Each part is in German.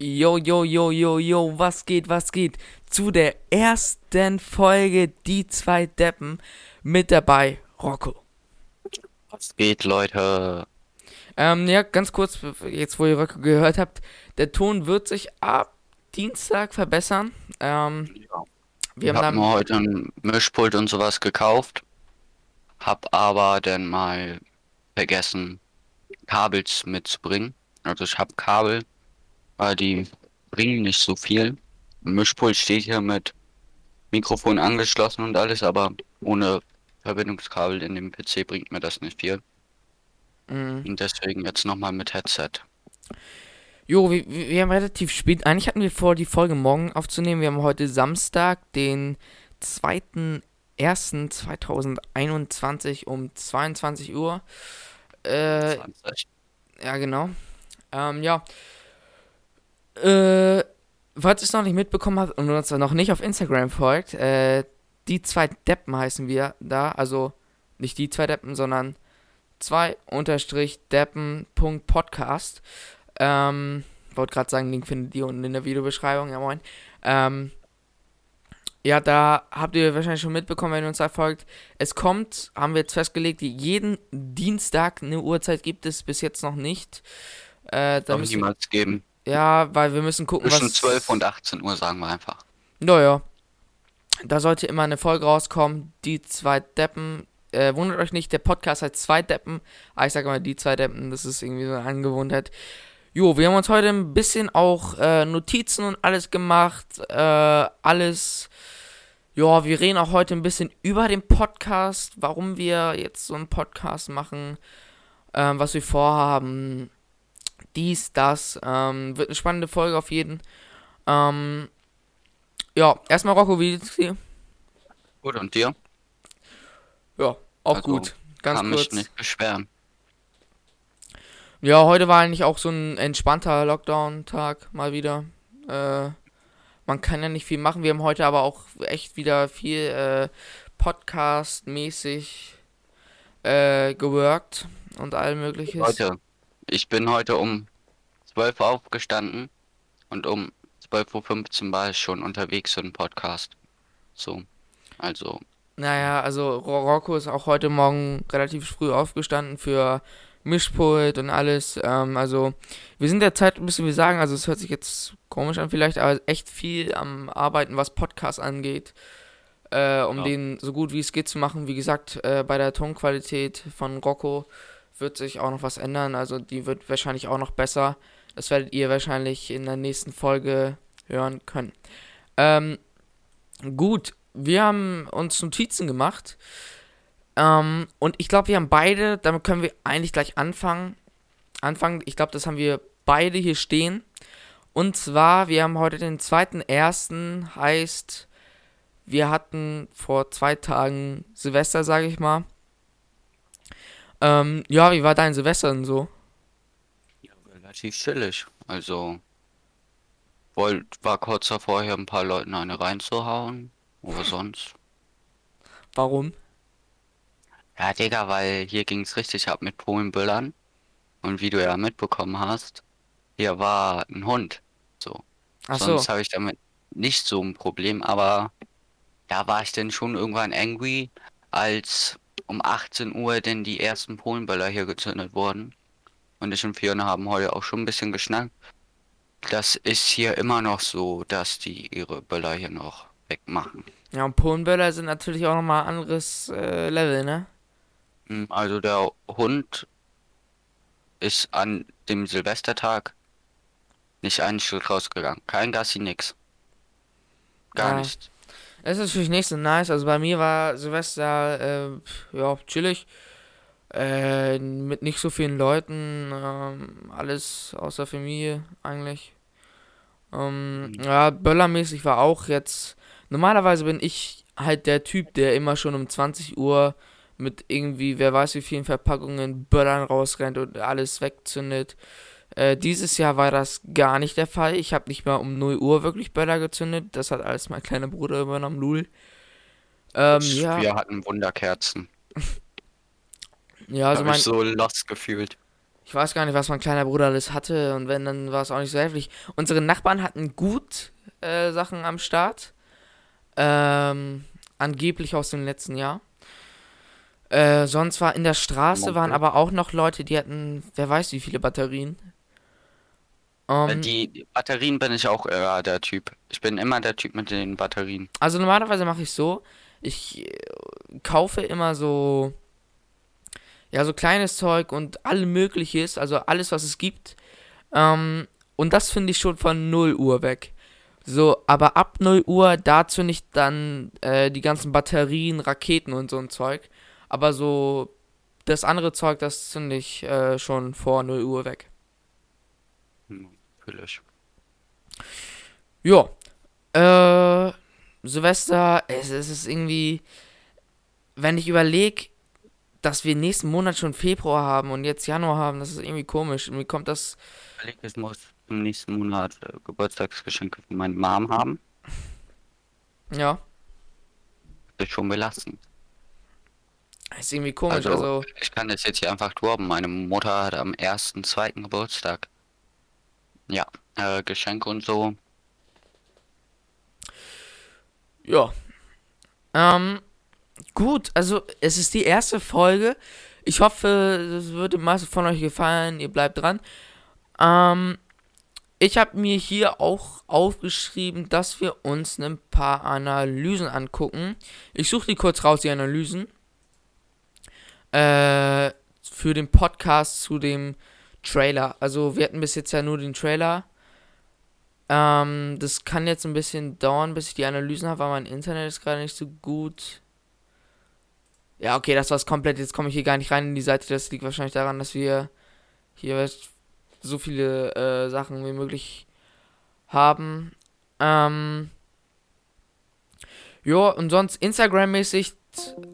Yo, yo, yo, yo, yo, was geht, was geht? Zu der ersten Folge Die zwei Deppen mit dabei Rocco. Was geht, Leute? Ähm, ja, ganz kurz, jetzt wo ihr Rocco gehört habt, der Ton wird sich ab Dienstag verbessern. Ähm, Ja. wir Ich haben mir heute ein Mischpult und sowas gekauft, hab aber dann mal vergessen, Kabels mitzubringen. Also ich hab Kabel, aber die bringen nicht so viel. Ein Mischpult steht hier mit Mikrofon angeschlossen und alles, aber ohne Verbindungskabel in dem PC bringt mir das nicht viel. mh, Und deswegen jetzt nochmal mit Headset. jo, wir, wir haben relativ spät, eigentlich hatten wir vor, die Folge morgen aufzunehmen. Wir haben heute Samstag, den 2.1.2021 um 22 Uhr. Äh, 20. Ja, genau. Ähm, ja. Äh, falls ihr es noch nicht mitbekommen habt und uns noch nicht auf Instagram folgt, äh, die zwei Deppen heißen wir da. Also nicht die zwei Deppen, sondern zwei unterstrich Deppen.podcast. Ähm, wollte gerade sagen, Link findet ihr unten in der Videobeschreibung. Ja, moin. Ähm, ja, da habt ihr wahrscheinlich schon mitbekommen, wenn ihr uns da folgt. Es kommt, haben wir jetzt festgelegt, jeden Dienstag eine Uhrzeit gibt es bis jetzt noch nicht. Äh, da müssen, niemals geben. Ja, weil wir müssen gucken, Zwischen was. 12 und 18 Uhr sagen wir einfach. Naja. Da sollte immer eine Folge rauskommen. Die zwei Deppen. Äh, wundert euch nicht, der Podcast hat zwei Deppen. Aber ich sage immer die zwei Deppen, das ist irgendwie so eine Angewohnheit. Jo, wir haben uns heute ein bisschen auch äh, Notizen und alles gemacht. Äh, alles. Ja, wir reden auch heute ein bisschen über den Podcast, warum wir jetzt so einen Podcast machen, ähm, was wir vorhaben. Dies, das. Ähm, wird eine spannende Folge auf jeden. Ähm, ja, erstmal Rocco, wie geht's dir? Gut, und dir? Ja, auch Also, gut. Ganz Kann kurz. mich nicht beschweren. Ja, heute war eigentlich auch so ein entspannter Lockdown-Tag mal wieder. Äh, man kann ja nicht viel machen. Wir haben heute aber auch echt wieder viel äh, Podcast-mäßig äh, geworkt und all mögliches. Leute, ich bin heute um 12 Uhr aufgestanden und um 12.15 Uhr war ich schon unterwegs für den Podcast. So, also, Naja, also Ro- Rocco ist auch heute Morgen relativ früh aufgestanden für Mischpult und alles. Ähm, also wir sind derzeit, müssen wir sagen, also es hört sich jetzt komisch an vielleicht, aber echt viel am Arbeiten, was Podcasts angeht, äh, um Ja. den so gut wie es geht zu machen. Wie gesagt, äh, bei der Tonqualität von Rocco wird sich auch noch was ändern. Also die wird wahrscheinlich auch noch besser. Das werdet ihr wahrscheinlich in der nächsten Folge hören können. Ähm, gut, wir haben uns Notizen gemacht. Ähm, und ich glaube, wir haben beide, damit können wir eigentlich gleich anfangen. Anfangen, ich glaube, das haben wir beide hier stehen. Und zwar, wir haben heute den 2.1. heißt, wir hatten vor zwei Tagen Silvester, sage ich mal. Ähm, ja, wie war dein Silvester denn so? ja, relativ chillig. Also, wollt, war kurz davor, hier ein paar Leuten eine reinzuhauen. Aber sonst. Warum? Ja, Digga, weil hier ging's richtig ab mit Polenböllern. Und wie du ja mitbekommen hast, hier war ein Hund. So. Ach so. Sonst habe ich damit nicht so ein Problem, aber da war ich dann schon irgendwann angry, als um 18 Uhr denn die ersten Polenböller hier gezündet wurden. Und ich und Fiona haben heute auch schon ein bisschen geschnackt. Das ist hier immer noch so, dass die ihre Böller hier noch wegmachen. Ja, und Polenböller sind natürlich auch nochmal ein anderes äh, Level, ne? Mm, Also der Hund ist an dem Silvestertag nicht einen Schritt rausgegangen. Kein Gassi, nix. Gar Ja. nicht. Es ist natürlich nicht so nice. Also bei mir war Silvester, äh, ja, chillig. Äh, mit nicht so vielen Leuten. Ähm, alles außer Familie eigentlich. Ähm, Mhm. ja, böllermäßig war auch jetzt. Normalerweise bin ich halt der Typ, der immer schon um 20 Uhr mit irgendwie, wer weiß wie vielen Verpackungen Böllern rausrennt und alles wegzündet. Äh, dieses Jahr war das gar nicht der Fall. Ich habe nicht mal um 0 Uhr wirklich Böller gezündet. Das hat alles mein kleiner Bruder übernommen, Lul. Ähm, ja, Wir hatten Wunderkerzen. ja, also Hab mein, ich so lost gefühlt. Ich weiß gar nicht, was mein kleiner Bruder alles hatte und wenn, dann war es auch nicht so heftig. Unsere Nachbarn hatten gut äh, Sachen am Start. Ähm, angeblich aus dem letzten Jahr. Äh, sonst war in der Straße waren aber auch noch Leute, die hatten, wer weiß wie viele Batterien. Um, ähm, die Batterien bin ich auch eher der Typ. Ich bin immer der Typ mit den Batterien. Also normalerweise mache ich so, ich äh, kaufe immer so ja so kleines Zeug und alles mögliches, also alles was es gibt. Ähm, und das finde ich schon von 0 Uhr weg. So, aber ab 0 Uhr, dazu nicht dann äh, die ganzen Batterien, Raketen und so ein Zeug. Aber so das andere Zeug, das finde ich äh, schon vor 0 Uhr weg. Natürlich. Ja. Äh, Silvester, es, es ist irgendwie, wenn ich überlege, dass wir nächsten Monat schon Februar haben und jetzt Januar haben, das ist irgendwie komisch. Wie kommt das? Ich muss im nächsten Monat äh, Geburtstagsgeschenke von meiner Mom haben. Ja. Das ist schon belastend. Das ist irgendwie komisch, also, also, Ich kann das jetzt hier einfach droppen. Meine Mutter hat am ersten, zweiten Geburtstag. Ja, äh, Geschenke und so. Ja. Ähm, gut, also es ist die erste Folge. Ich hoffe, es wird dem meisten von euch gefallen. Ihr bleibt dran. Ähm, ich habe mir hier auch aufgeschrieben, dass wir uns ein paar Analysen angucken. Ich suche die kurz raus, die Analysen. Äh, für den Podcast zu dem Trailer. Also wir hatten bis jetzt ja nur den Trailer. Ähm, das kann jetzt ein bisschen dauern, bis ich die Analysen habe, weil mein Internet ist gerade nicht so gut. Ja, okay, das war's komplett. Jetzt komme ich hier gar nicht rein in die Seite. Das liegt wahrscheinlich daran, dass wir hier so viele äh, Sachen wie möglich haben. Ähm, ja, und sonst Instagram-mäßig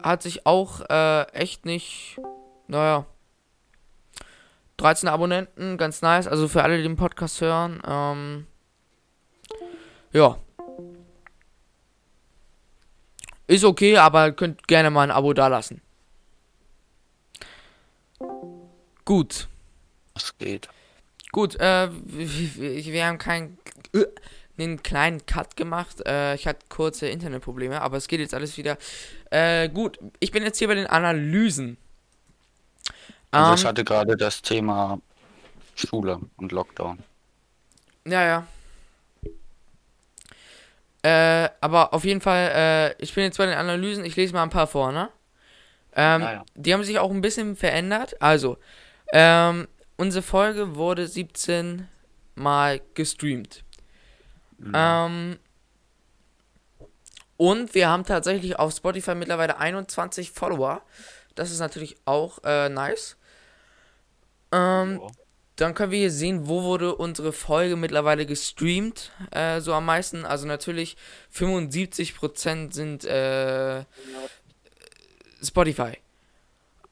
hat sich auch äh, echt nicht, naja, 13 Abonnenten, ganz nice. Also für alle, die den Podcast hören. Ähm, ja. Ist okay, aber könnt gerne mal ein Abo dalassen. Gut. Was geht? Gut, äh, wir, wir haben keinen äh, einen kleinen Cut gemacht. Äh, ich hatte kurze Internetprobleme, aber es geht jetzt alles wieder. Äh, gut, ich bin jetzt hier bei den Analysen. Also um, ich ähm, hatte gerade das Thema Schule und Lockdown. Ja, ja. Äh, aber auf jeden Fall, äh, ich bin jetzt bei den Analysen, ich lese mal ein paar vor, ne? Ähm, ja, ja. Die haben sich auch ein bisschen verändert. Also, ähm, unsere Folge wurde 17 Mal gestreamt. Mhm. Ähm, und wir haben tatsächlich auf Spotify mittlerweile 21 Follower. Das ist natürlich auch äh, nice. Ähm, oh. Dann können wir hier sehen, wo wurde unsere Folge mittlerweile gestreamt, äh, so am meisten. Also natürlich 75% sind äh, Spotify.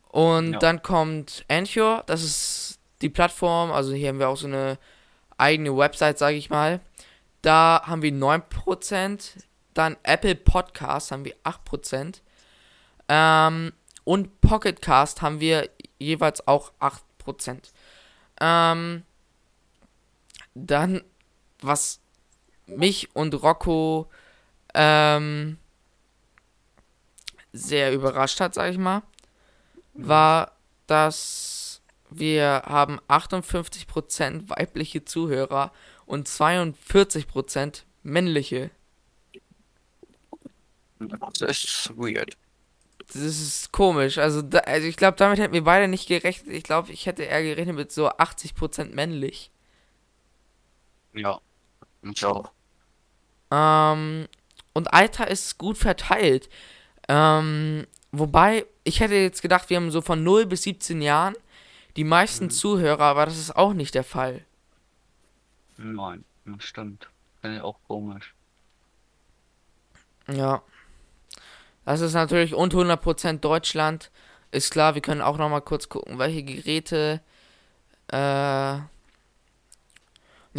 Und ja. dann kommt Anchor, das ist die Plattform. Also hier haben wir auch so eine eigene Website, sage ich mal. Da haben wir 9%. Dann Apple Podcast haben wir 8%. Ähm, und Pocket Cast haben wir jeweils auch 8%. Ähm, dann, was mich und Rocco ähm, sehr überrascht hat, sag ich mal, war, dass wir haben 58% weibliche Zuhörer und 42% männliche. Das ist weird. Das ist komisch. Also, da, also ich glaube, damit hätten wir beide nicht gerechnet. Ich glaube, ich hätte eher gerechnet mit so 80% männlich. Ja, ich auch. Ähm, und Alter ist gut verteilt. Ähm, wobei, ich hätte jetzt gedacht, wir haben so von 0 bis 17 Jahren die meisten mhm. Zuhörer, aber das ist auch nicht der Fall. Nein, das stimmt. Finde ich auch komisch. Ja. Das ist natürlich und 100% Deutschland. Ist klar, wir können auch noch mal kurz gucken, welche Geräte. Äh, ja,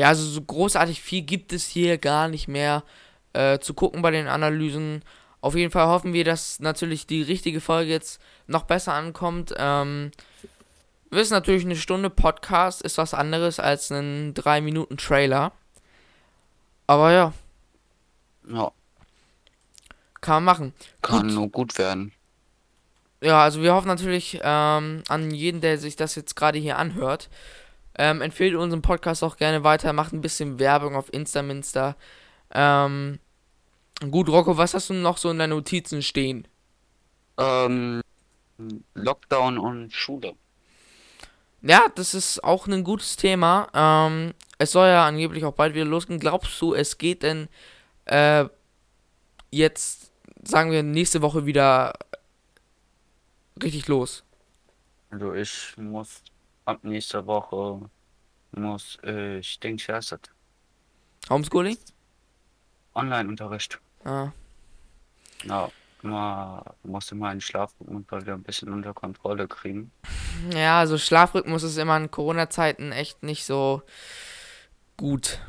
also so großartig viel gibt es hier gar nicht mehr äh, zu gucken bei den Analysen. Auf jeden Fall hoffen wir, dass natürlich die richtige Folge jetzt noch besser ankommt. Ähm, Wir wissen natürlich, eine Stunde Podcast ist was anderes als ein 3 Minuten Trailer. Aber ja, Ja, kann man machen. kann Gut. nur gut werden. Ja, also wir hoffen natürlich ähm, an jeden, der sich das jetzt gerade hier anhört. Ähm, empfehlt unseren Podcast auch gerne weiter, macht ein bisschen Werbung auf Instaminster. Ähm, gut, Rocco, was hast du noch so in deinen Notizen stehen? Ähm, Lockdown und Schule. Ja, das ist auch ein gutes Thema. Ähm, es soll ja angeblich auch bald wieder losgehen. Glaubst du, es geht denn äh, jetzt, sagen wir, nächste Woche wieder richtig los? Also ich muss ab nächster Woche muss ich denke ich erst das Homeschooling? Online-Unterricht. Ah, Ja, mal musste mal einen Schlafrhythmus wieder ein bisschen unter Kontrolle kriegen. ja, also Schlafrhythmus ist immer in Corona-Zeiten echt nicht so gut.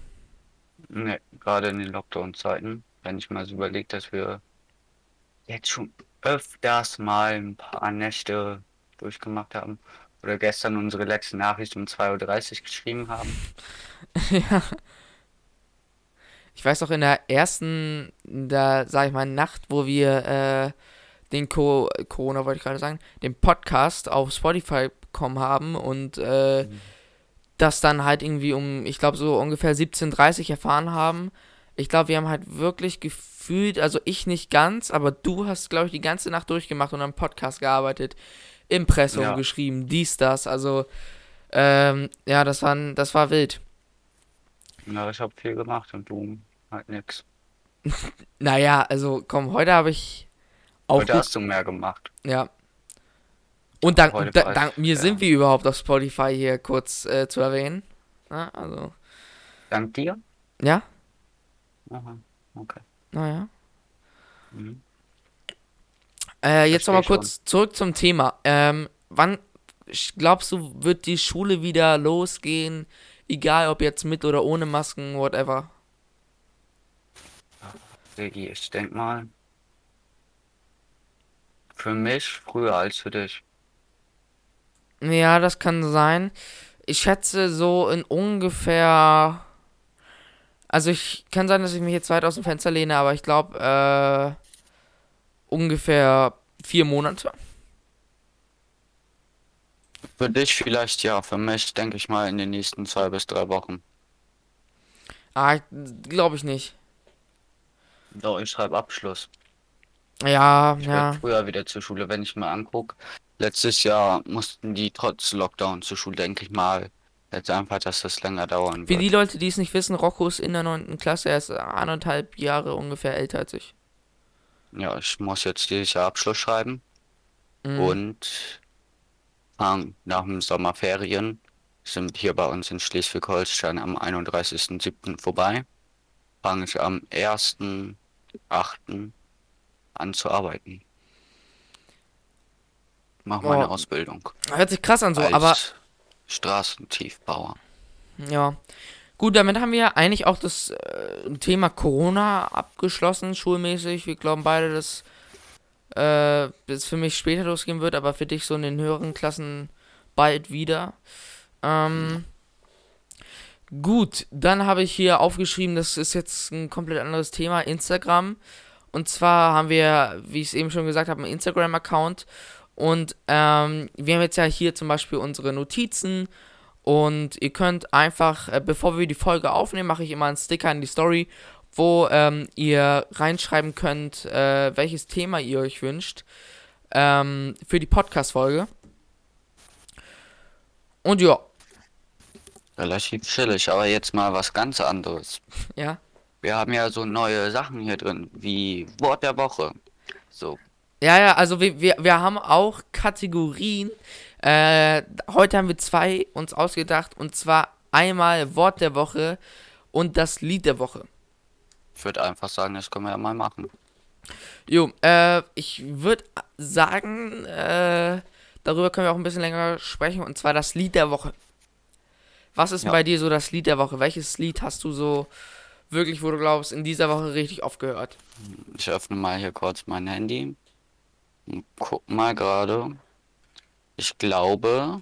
Ne, gerade in den Lockdown-Zeiten, wenn ich mal so überlege, dass wir jetzt schon öfters mal ein paar Nächte durchgemacht haben oder gestern unsere letzte Nachricht um 2.30 Uhr geschrieben haben. ja. Ich weiß auch in der ersten, da sag ich mal, Nacht, wo wir äh, den Co Corona, wollte ich gerade sagen, den Podcast auf Spotify bekommen haben und äh, Mhm. das dann halt irgendwie um, ich glaube, so ungefähr 17.30 erfahren haben. Ich glaube, wir haben halt wirklich gefühlt, also ich nicht ganz, aber du hast, glaube ich, die ganze Nacht durchgemacht und am Podcast gearbeitet, Impressum Ja. geschrieben, dies, das, also ähm, ja, das war, das war wild. Ja, ich habe viel gemacht und du halt nix. Naja, also komm, heute habe ich auch Heute hast du mehr gemacht. ja. Und dank, da, dank mir ja. sind wir überhaupt auf Spotify hier kurz äh, zu erwähnen. Na, also, Dank dir? ja, Aha, okay. Naja. Mhm. Äh, jetzt nochmal schon. kurz zurück zum Thema. Ähm, wann glaubst du, wird die Schule wieder losgehen? Egal ob jetzt mit oder ohne Masken, whatever. Sigi, ich denk mal, für mich früher als für dich. Ja, das kann sein. Ich schätze so in ungefähr. Also ich kann sein, dass ich mich jetzt weit aus dem Fenster lehne, aber ich glaube äh, ungefähr vier Monate. Für dich vielleicht ja, für mich denke ich mal in den nächsten zwei bis drei Wochen. Ah, glaube ich nicht. Doch, ich schreibe Abschluss. Ja, Ich ja. werde früher wieder zur Schule, wenn ich mal angucke. Letztes Jahr mussten die trotz Lockdown zur Schule, denke ich mal. Jetzt einfach, dass das länger dauern Für wird. die Leute, die es nicht wissen, Rocco ist in der 9. Klasse, er ist anderthalb Jahre ungefähr älter als ich. Ja, ich muss jetzt dieses Jahr Abschluss schreiben Mhm. und nach dem Sommerferien sind hier bei uns in Schleswig-Holstein am 31.07. vorbei. Fange ich am 1.08. an zu arbeiten. Mach meine Oh. Ausbildung Hört sich krass an so, als aber Straßentiefbauer. Ja. Gut, damit haben wir eigentlich auch das äh, Thema Corona abgeschlossen, schulmäßig. Wir glauben beide, dass äh, es für mich später losgehen wird, aber für dich so in den höheren Klassen bald wieder. Ähm, gut, dann habe ich hier aufgeschrieben, das ist jetzt ein komplett anderes Thema, Instagram. Und zwar haben wir, wie ich es eben schon gesagt habe, einen Instagram-Account. Und ähm, wir haben jetzt ja hier zum Beispiel unsere Notizen. Und ihr könnt einfach, äh, bevor wir die Folge aufnehmen, mache ich immer einen Sticker in die Story, wo ähm, ihr reinschreiben könnt, äh, welches Thema ihr euch wünscht ähm, für die Podcast-Folge. Und ja, Relativ chillig, aber jetzt mal was ganz anderes. ja. Wir haben ja so neue Sachen hier drin, wie Wort der Woche. So, Ja, ja, also wir, wir, wir haben auch Kategorien. Äh, heute haben wir zwei uns ausgedacht und zwar einmal Wort der Woche und das Lied der Woche. ich würde einfach sagen, das können wir ja mal machen. Jo, äh, ich würde sagen, äh, darüber können wir auch ein bisschen länger sprechen und zwar das Lied der Woche. Was ist Ja. bei dir so das Lied der Woche? Welches Lied hast du so wirklich, wo du glaubst, in dieser Woche richtig oft gehört? Ich öffne mal hier kurz mein Handy guck mal gerade. Ich glaube,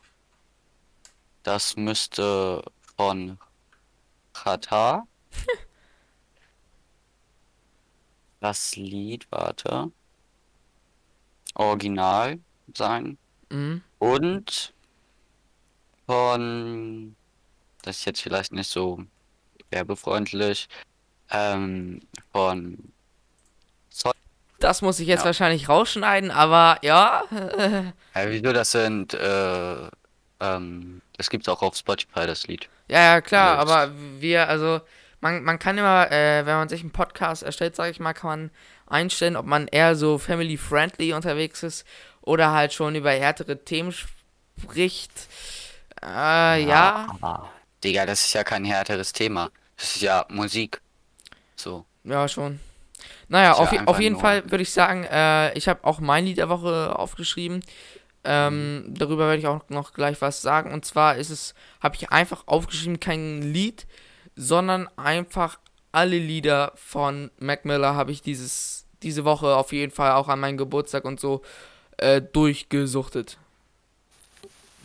Das müsste von Katar. das Lied, warte. Original sein. Mhm. Und von, das ist jetzt vielleicht nicht so werbefreundlich, ähm, von Das muss ich jetzt Ja. wahrscheinlich rausschneiden, aber ja. Ja, wieso, das sind, äh, ähm, das gibt's auch auf Spotify, das Lied. Ja, ja, klar, Alles. aber wir, also, man, man kann immer, äh, wenn man sich einen Podcast erstellt, sage ich mal, kann man einstellen, ob man eher so family-friendly unterwegs ist oder halt schon über härtere Themen spricht. Äh, ja, Aber, Digga, das ist ja kein härteres Thema. Das ist ja Musik. So. ja, schon. Naja, Ist ja auf, auf jeden Fall würde ich sagen, äh, ich habe auch mein Lied der Woche aufgeschrieben. Ähm, darüber werde ich auch noch gleich was sagen. Und zwar ist es, habe ich einfach aufgeschrieben, kein Lied, sondern einfach alle Lieder von Mac Miller habe ich dieses, diese Woche auf jeden Fall auch an meinen Geburtstag und so äh, durchgesuchtet.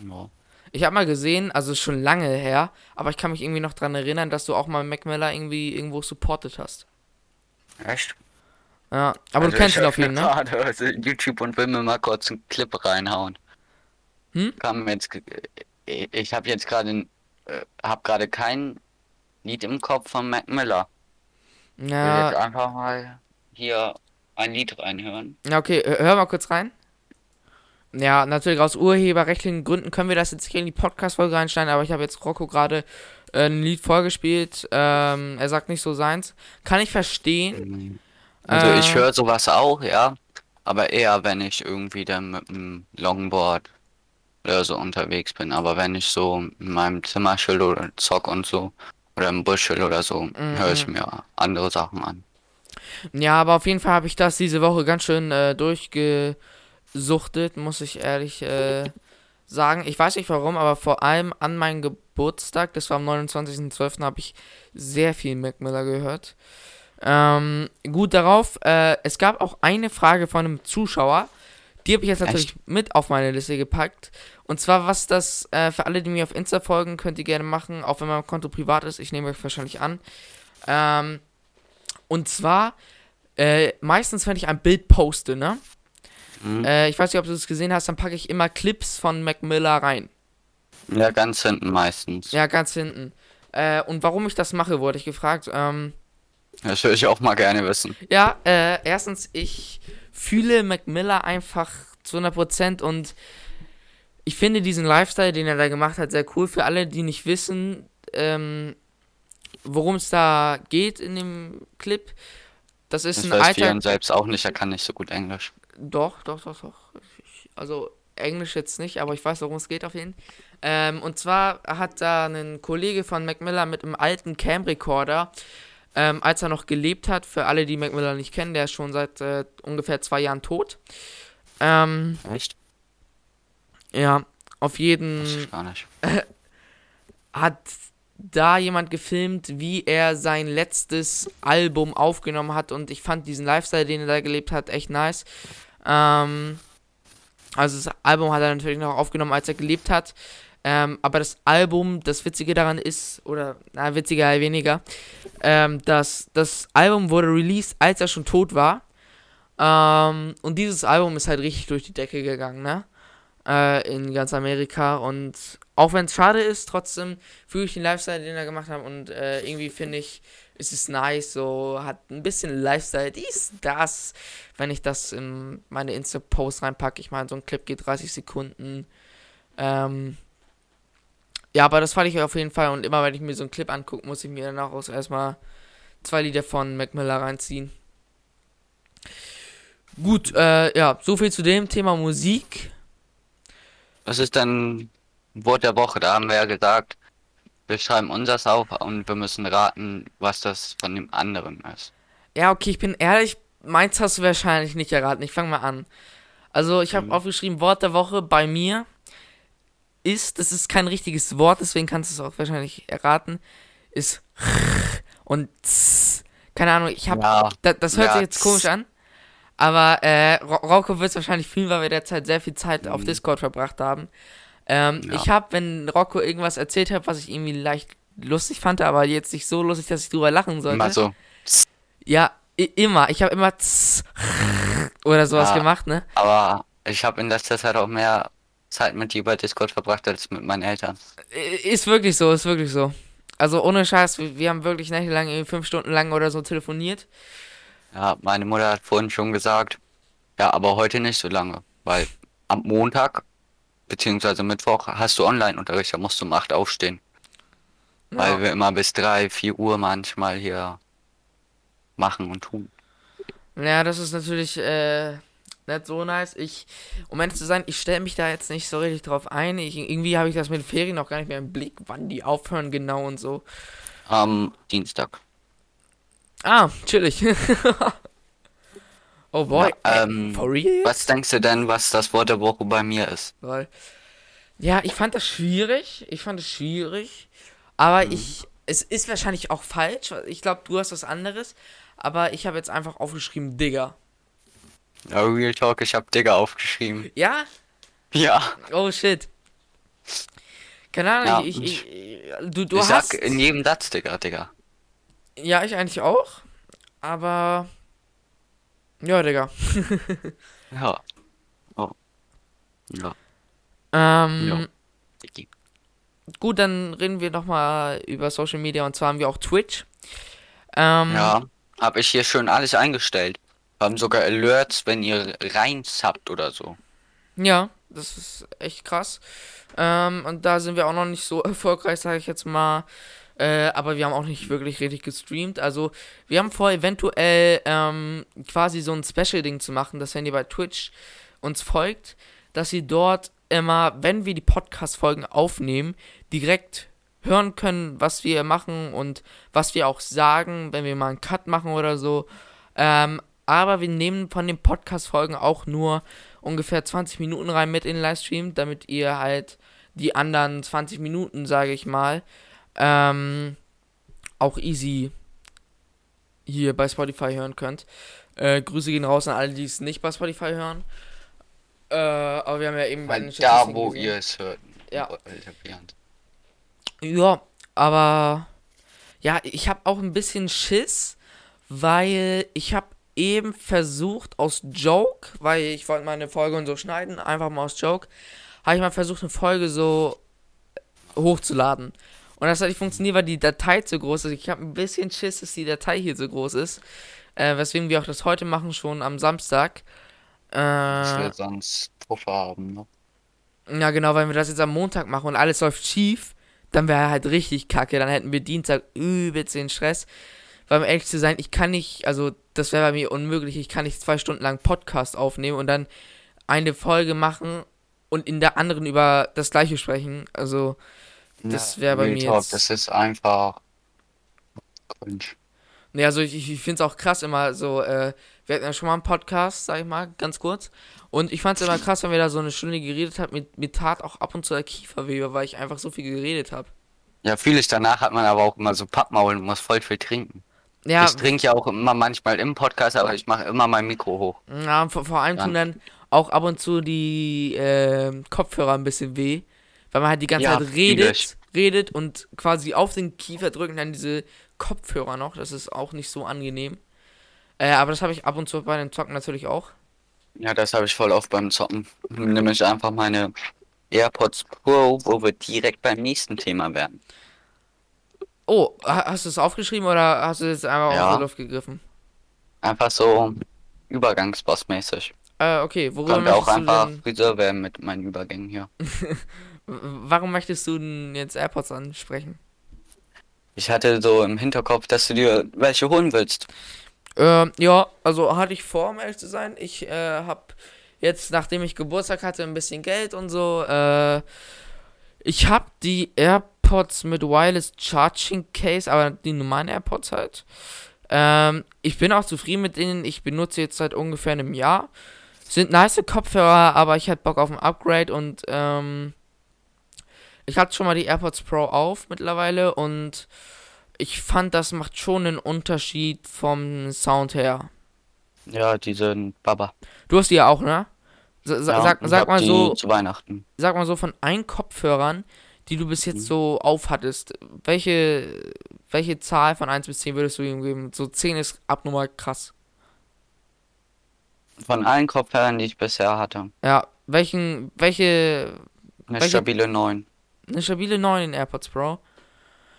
Ja. Ich habe mal gesehen, also schon lange her, aber ich kann mich irgendwie noch dran erinnern, dass du auch mal Mac Miller irgendwie irgendwo supportet hast. Echt? Ja, aber Also du kennst ihn auf jeden Fall, ne? also YouTube und will mir mal kurz einen Clip reinhauen. Hm? Kam jetzt, ge- äh, ich habe jetzt gerade, äh, habe gerade kein Lied im Kopf von Mac Miller. Ich will Ja, jetzt einfach mal hier ein Lied reinhören. Ja, okay, hör mal kurz rein. Ja, natürlich aus urheberrechtlichen Gründen können wir das jetzt hier in die Podcast-Folge reinschneiden, aber ich habe jetzt Rocco gerade äh, ein Lied vorgespielt. Ähm, er sagt nicht so seins. Kann ich verstehen. Also Äh. ich höre sowas auch, ja. Aber eher, wenn ich irgendwie dann mit dem Longboard oder so unterwegs bin. Aber wenn ich so in meinem Zimmer chill oder zock und so oder im Busch chill oder so, höre ich mir andere Sachen an. Ja, aber auf jeden Fall habe ich das diese Woche ganz schön äh, durchgesuchtet, muss ich ehrlich äh, sagen. Ich weiß nicht warum, aber vor allem an meinem Geburtstag, das war am 29.12., habe ich sehr viel Mac Miller gehört. Ähm, gut darauf, äh, es gab auch eine Frage von einem Zuschauer, die habe ich jetzt natürlich mit auf meine Liste gepackt. Und zwar, was das, äh, für alle, die mir auf Insta folgen, könnt ihr gerne machen, auch wenn mein Konto privat ist, ich nehme euch wahrscheinlich an. Ähm, und zwar, äh, meistens, wenn ich ein Bild poste, ne? Mhm. Äh, ich weiß nicht, ob du es gesehen hast, dann packe ich immer Clips von Mac Miller rein. Ja, ganz hinten meistens. Ja, ganz hinten. Äh, und warum ich das mache, wurde ich gefragt. Ähm, Das würde ich auch mal gerne wissen. ja, äh, erstens, ich fühle Mac Miller einfach zu 100% und ich finde diesen Lifestyle, den er da gemacht hat, sehr cool. Für alle, die nicht wissen, ähm, worum es da geht in dem Clip. Das ist Das ein weiß alter Dion selbst auch nicht, er kann nicht so gut Englisch. Doch, doch, doch, doch. Also Englisch jetzt nicht, aber ich weiß, worum es geht auf jeden Fall. Ähm, und zwar hat da ein Kollege von Mac Miller mit einem alten Cam-Recorder, ähm, als er noch gelebt hat, für alle, die Mac Miller nicht kennen, der ist schon seit äh, ungefähr zwei Jahren tot. Ähm, Echt? ja, auf jeden gar nicht. hat da jemand gefilmt, wie er sein letztes Album aufgenommen hat und ich fand diesen Lifestyle, den er da gelebt hat, echt nice. Ähm, also das Album hat er natürlich noch aufgenommen, als er gelebt hat. Ähm, aber das Album, das Witzige daran ist, oder na, witziger weniger, ähm, dass das Album wurde released, als er schon tot war. Ähm, und dieses Album ist halt richtig durch die Decke gegangen, ne? Äh, in ganz Amerika. Und auch wenn es schade ist, trotzdem fühle ich den Lifestyle, den er gemacht hat. Und äh, irgendwie finde ich, es ist nice, so hat ein bisschen Lifestyle, dies, das. Wenn ich das in meine Insta-Post reinpacke, ich meine, so ein Clip geht 30 Sekunden. Ähm, ja, aber das fand ich auf jeden Fall. Und immer wenn ich mir so einen Clip angucke, muss ich mir danach auch erstmal zwei Lieder von Mac Miller reinziehen. Gut, äh, ja, so viel zu dem Thema Musik. Was ist denn Wort der Woche? Da haben wir ja gesagt, wir schreiben unseres auf und wir müssen raten, was das von dem anderen ist. Ja, okay, ich bin ehrlich, meins hast du wahrscheinlich nicht erraten. Ich fange mal an. Also, ich habe Mhm. aufgeschrieben, Wort der Woche bei mir ist, das ist kein richtiges Wort, deswegen kannst du es auch wahrscheinlich erraten, ist und. Keine Ahnung, ich habe, Ja, da, das hört ja, sich jetzt komisch an, aber äh, Ro- Rocco wird es wahrscheinlich fühlen, weil wir derzeit sehr viel Zeit auf Mhm. Discord verbracht haben. Ähm, Ja. Ich habe, wenn Rocco irgendwas erzählt hat, was ich irgendwie leicht lustig fand, aber jetzt nicht so lustig, dass ich drüber lachen sollte. Immer so. Ja, immer. Ich habe immer oder sowas gemacht, ne? Aber ich habe in letzter Zeit auch mehr Zeit mit dir bei Discord verbracht als mit meinen Eltern. Ist wirklich so, ist wirklich so. Also ohne Scheiß, wir, wir haben wirklich nächtelang, irgendwie fünf Stunden lang oder so telefoniert. Ja, meine Mutter hat vorhin schon gesagt, ja, aber heute nicht so lange, weil am Montag beziehungsweise Mittwoch hast du Online-Unterricht, da musst du um 8 aufstehen, weil Ja. wir immer bis 3, 4 Uhr manchmal hier machen und tun. Ja, das ist natürlich äh, nicht so nice. Ich, um ehrlich zu sein, ich stelle mich da jetzt nicht so richtig drauf ein. Ich, irgendwie habe ich das mit den Ferien noch gar nicht mehr im Blick, wann die aufhören genau und so. Am Dienstag. Ah, chillig. oh boy. Äh, ähm, for real? Was denkst du denn, was das Wort der Woche bei mir ist? Weil, ja, ich fand das schwierig. Ich fand es schwierig. Aber Mhm. ich, es ist wahrscheinlich auch falsch. Ich glaube, du hast was anderes. Aber ich habe jetzt einfach aufgeschrieben, Digger. Ja, Real Talk, ich hab Digger aufgeschrieben. Ja? Ja, Oh shit. Keine Ahnung, Ja, ich, ich, ich, du, du ich hast. sag in jedem Satz Digger, Digger. Ja, ich eigentlich auch. Aber. Ja, Digga. Ja. Oh. Ja. Ähm, Ja. Gut, dann reden wir nochmal über Social Media und zwar haben wir auch Twitch. Ähm, Ja, habe ich hier schon alles eingestellt. Haben sogar Alerts, wenn ihr rein subbt oder so. Ja, das ist echt krass. Ähm, und da sind wir auch noch nicht so erfolgreich, sage ich jetzt mal. Äh, aber wir haben auch nicht wirklich richtig gestreamt. Also, wir haben vor, eventuell ähm, quasi so ein Special-Ding zu machen, dass wenn ihr bei Twitch uns folgt, dass ihr dort immer, wenn wir die Podcast-Folgen aufnehmen, direkt hören können, was wir machen und was wir auch sagen, wenn wir mal einen Cut machen oder so. Ähm, aber wir nehmen von den Podcast-Folgen auch nur ungefähr 20 Minuten rein mit in den Livestream, damit ihr halt die anderen 20 Minuten, sage ich mal, ähm, auch easy hier bei Spotify hören könnt. Äh, Grüße gehen raus an alle, die es nicht bei Spotify hören. Äh, aber wir haben ja eben bei den da, wo gesehen. ihr es hört. Ja. Ja, aber ja, ich habe auch ein bisschen Schiss, weil ich habe eben versucht aus Joke, weil ich wollte meine Folge und so schneiden, einfach mal aus Joke, habe ich mal versucht eine Folge so hochzuladen. Und das hat nicht funktioniert, weil die Datei zu groß ist. Ich habe ein bisschen Schiss, dass die Datei hier so groß ist. Äh, weswegen wir auch das heute machen, schon am Samstag. Äh, will sonst Puffer haben, ne? ja, genau, wenn wir das jetzt am Montag machen und alles läuft schief, dann wäre halt richtig kacke. Dann hätten wir Dienstag übelst den Stress. Weil, um ehrlich zu sein, ich kann nicht, also, das wäre bei mir unmöglich. Ich kann nicht zwei Stunden lang Podcast aufnehmen und dann eine Folge machen und in der anderen über das Gleiche sprechen. Also, Das wär bei Real mir Talk, jetzt- Das ist einfach cringe. ne, also ich, ich finde es auch krass immer so, äh, wir hatten ja schon mal einen Podcast, sag ich mal, ganz kurz. Und ich fand es immer krass, wenn wir da so eine Stunde geredet haben, mir, mir tat auch ab und zu der Kiefer weh, weil ich einfach so viel geredet habe. Ja, vieles danach hat man aber auch immer so Pappmaul und muss voll viel trinken. Ja, Ich trinke ja auch immer manchmal im Podcast, aber ich mache immer mein Mikro hoch. Ja, vor, vor allem tun dann auch ab und zu die ähm, Kopfhörer ein bisschen weh, weil man halt die ganze Ja, Zeit redet, ich. redet und quasi auf den Kiefer drücken dann diese Kopfhörer noch. Das ist auch nicht so angenehm. Äh, aber das habe ich ab und zu bei den Zocken natürlich auch. Ja, das habe ich voll oft beim Zocken. Nämlich einfach meine AirPods Pro, wo wir direkt beim nächsten Thema werden. Oh, ha- hast du es aufgeschrieben oder hast du es einfach Ja. aus der Luft gegriffen? Einfach so übergangsbossmäßig. Äh, okay, worüber Könnte auch möchtest du einfach denn, Friseur werden mit meinen Übergängen hier. warum möchtest du denn jetzt AirPods ansprechen? Ich hatte so im Hinterkopf, dass du dir welche holen willst. Ähm, ja, also hatte ich vor, um ehrlich zu sein. Ich äh, habe jetzt, nachdem ich Geburtstag hatte, ein bisschen Geld und so. Äh, ich habe die AirPods mit Wireless Charging Case, aber die normalen AirPods halt. Ähm, ich bin auch zufrieden mit denen. Ich benutze jetzt seit ungefähr einem Jahr. Sind nice Kopfhörer, aber ich hatte Bock auf ein Upgrade und ähm, ich hatte schon mal die AirPods Pro auf mittlerweile und ich fand, das macht schon einen Unterschied vom Sound her. Ja, die sind Baba. Du hast die ja auch, ne? Sa Ja, sag, sag mal so, zu Weihnachten. sag mal so von allen Kopfhörern, die du bis jetzt Mhm. so aufhattest, welche, welche Zahl von 1 bis 10 würdest du ihm geben? So 10 ist abnormal krass. Von allen Kopfhörern, die ich bisher hatte. Ja, welchen, welche, Eine Welche- stabile 9. eine stabile 9 in AirPods Pro.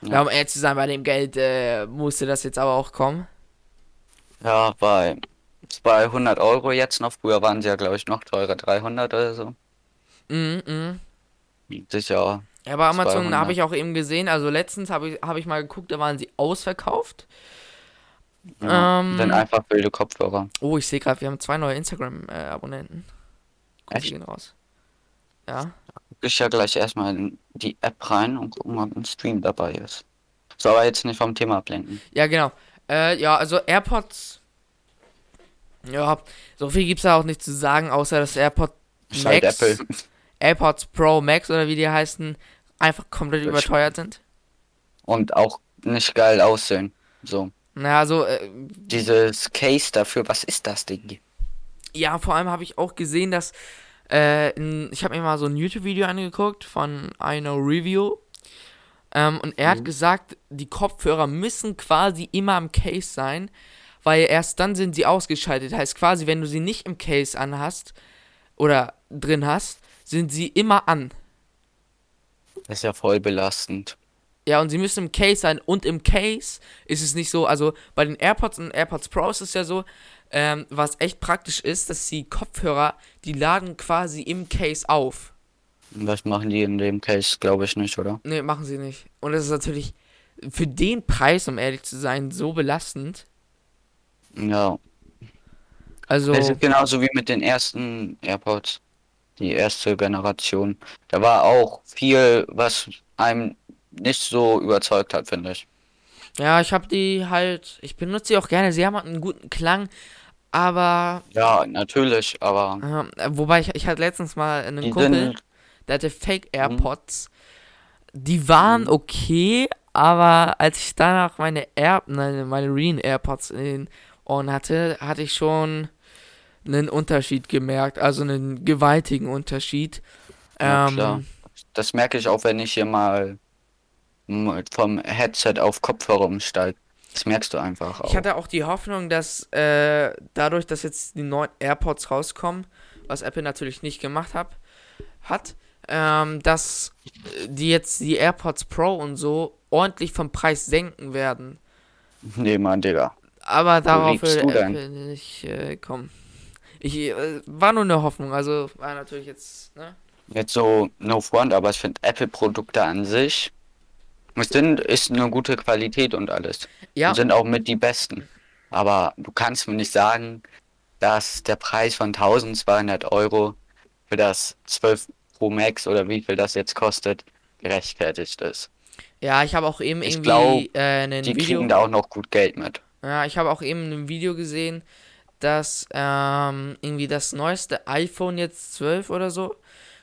Ja, Ja. um ehrlich zu sein, bei dem Geld äh, musste das jetzt aber auch kommen. Ja, bei 200 Euro jetzt noch. Früher waren sie ja, glaube ich, noch teurer. 300 oder so. Mhm, mhm. Sicher. Ja, bei Amazon 200. habe ich auch eben gesehen, also letztens habe ich, hab ich mal geguckt, da waren sie ausverkauft. Ja, Ähm, sind einfach wilde Kopfhörer. Oh, ich sehe gerade, wir haben zwei neue Instagram-Abonnenten. Grüße Echt? gehen raus. Ja. Ich ja gleich erstmal in die App rein und gucken, ob ein Stream dabei ist. Soll aber jetzt nicht vom Thema ablenken. Ja, genau. Äh, ja, also AirPods. Ja, so viel gibt's da auch nicht zu sagen, außer dass AirPods Ist halt Apple. AirPods Pro Max oder wie die heißen, einfach komplett Das überteuert sind. Und auch nicht geil aussehen. So. Naja, so, äh, Dieses Case dafür, was ist das Ding? ja, vor allem habe ich auch gesehen, dass, äh, ich habe mir mal so ein YouTube-Video angeguckt von I Know Review. Ähm, und er hat Mhm. gesagt, die Kopfhörer müssen quasi immer im Case sein, weil erst dann sind sie ausgeschaltet. Heißt quasi, wenn du sie nicht im Case anhast oder drin hast, sind sie immer an. Das ist ja voll belastend. Ja, und sie müssen im Case sein. Und im Case ist es nicht so, also bei den AirPods und AirPods Pro ist es ja so, ähm, was echt praktisch ist, dass die Kopfhörer, die laden quasi im Case auf. Das machen die in dem Case, glaube ich, nicht, oder? Ne, machen sie nicht. Und das ist natürlich für den Preis, um ehrlich zu sein, so belastend. Ja. Also, Es ist genauso wie mit den ersten AirPods. Die erste Generation. Da war auch viel, was einem nicht so überzeugt hat, finde ich. ja, ich habe die halt, ich benutze die auch gerne. Sie haben halt einen guten Klang, aber, Ja, natürlich, aber äh, wobei ich, ich hatte letztens mal einen Kumpel, der hatte Fake AirPods. Die waren okay, aber als ich danach meine Air, nein, meine Real AirPods in den Ohren hatte, hatte ich schon einen Unterschied gemerkt, also einen gewaltigen Unterschied. Ja, Ähm, klar. das merke ich auch, wenn ich hier mal vom Headset auf Kopfhörer umsteige. Das merkst du einfach auch. Ich hatte auch die Hoffnung, dass äh, dadurch, dass jetzt die neuen AirPods rauskommen, was Apple natürlich nicht gemacht hab, hat, ähm, dass die jetzt die AirPods Pro und so ordentlich vom Preis senken werden. Nee, Mann, Digga. Aber darauf denn? Apple nicht äh, kommen. Ich äh, war nur eine Hoffnung, also war natürlich jetzt, ne? Jetzt so no front, aber ich finde Apple-Produkte an sich sind, ist eine gute Qualität und alles. Ja, Und sind auch mit die besten. Aber du kannst mir nicht sagen, dass der Preis von 1200 Euro für das 12 Pro Max oder wie viel das jetzt kostet, gerechtfertigt ist. ja, ich habe auch eben Ich irgendwie glaub, äh, ein Die Video. kriegen da auch noch gut Geld mit. Ja, ich habe auch eben ein Video gesehen, dass ähm, irgendwie das neueste iPhone jetzt 12 oder so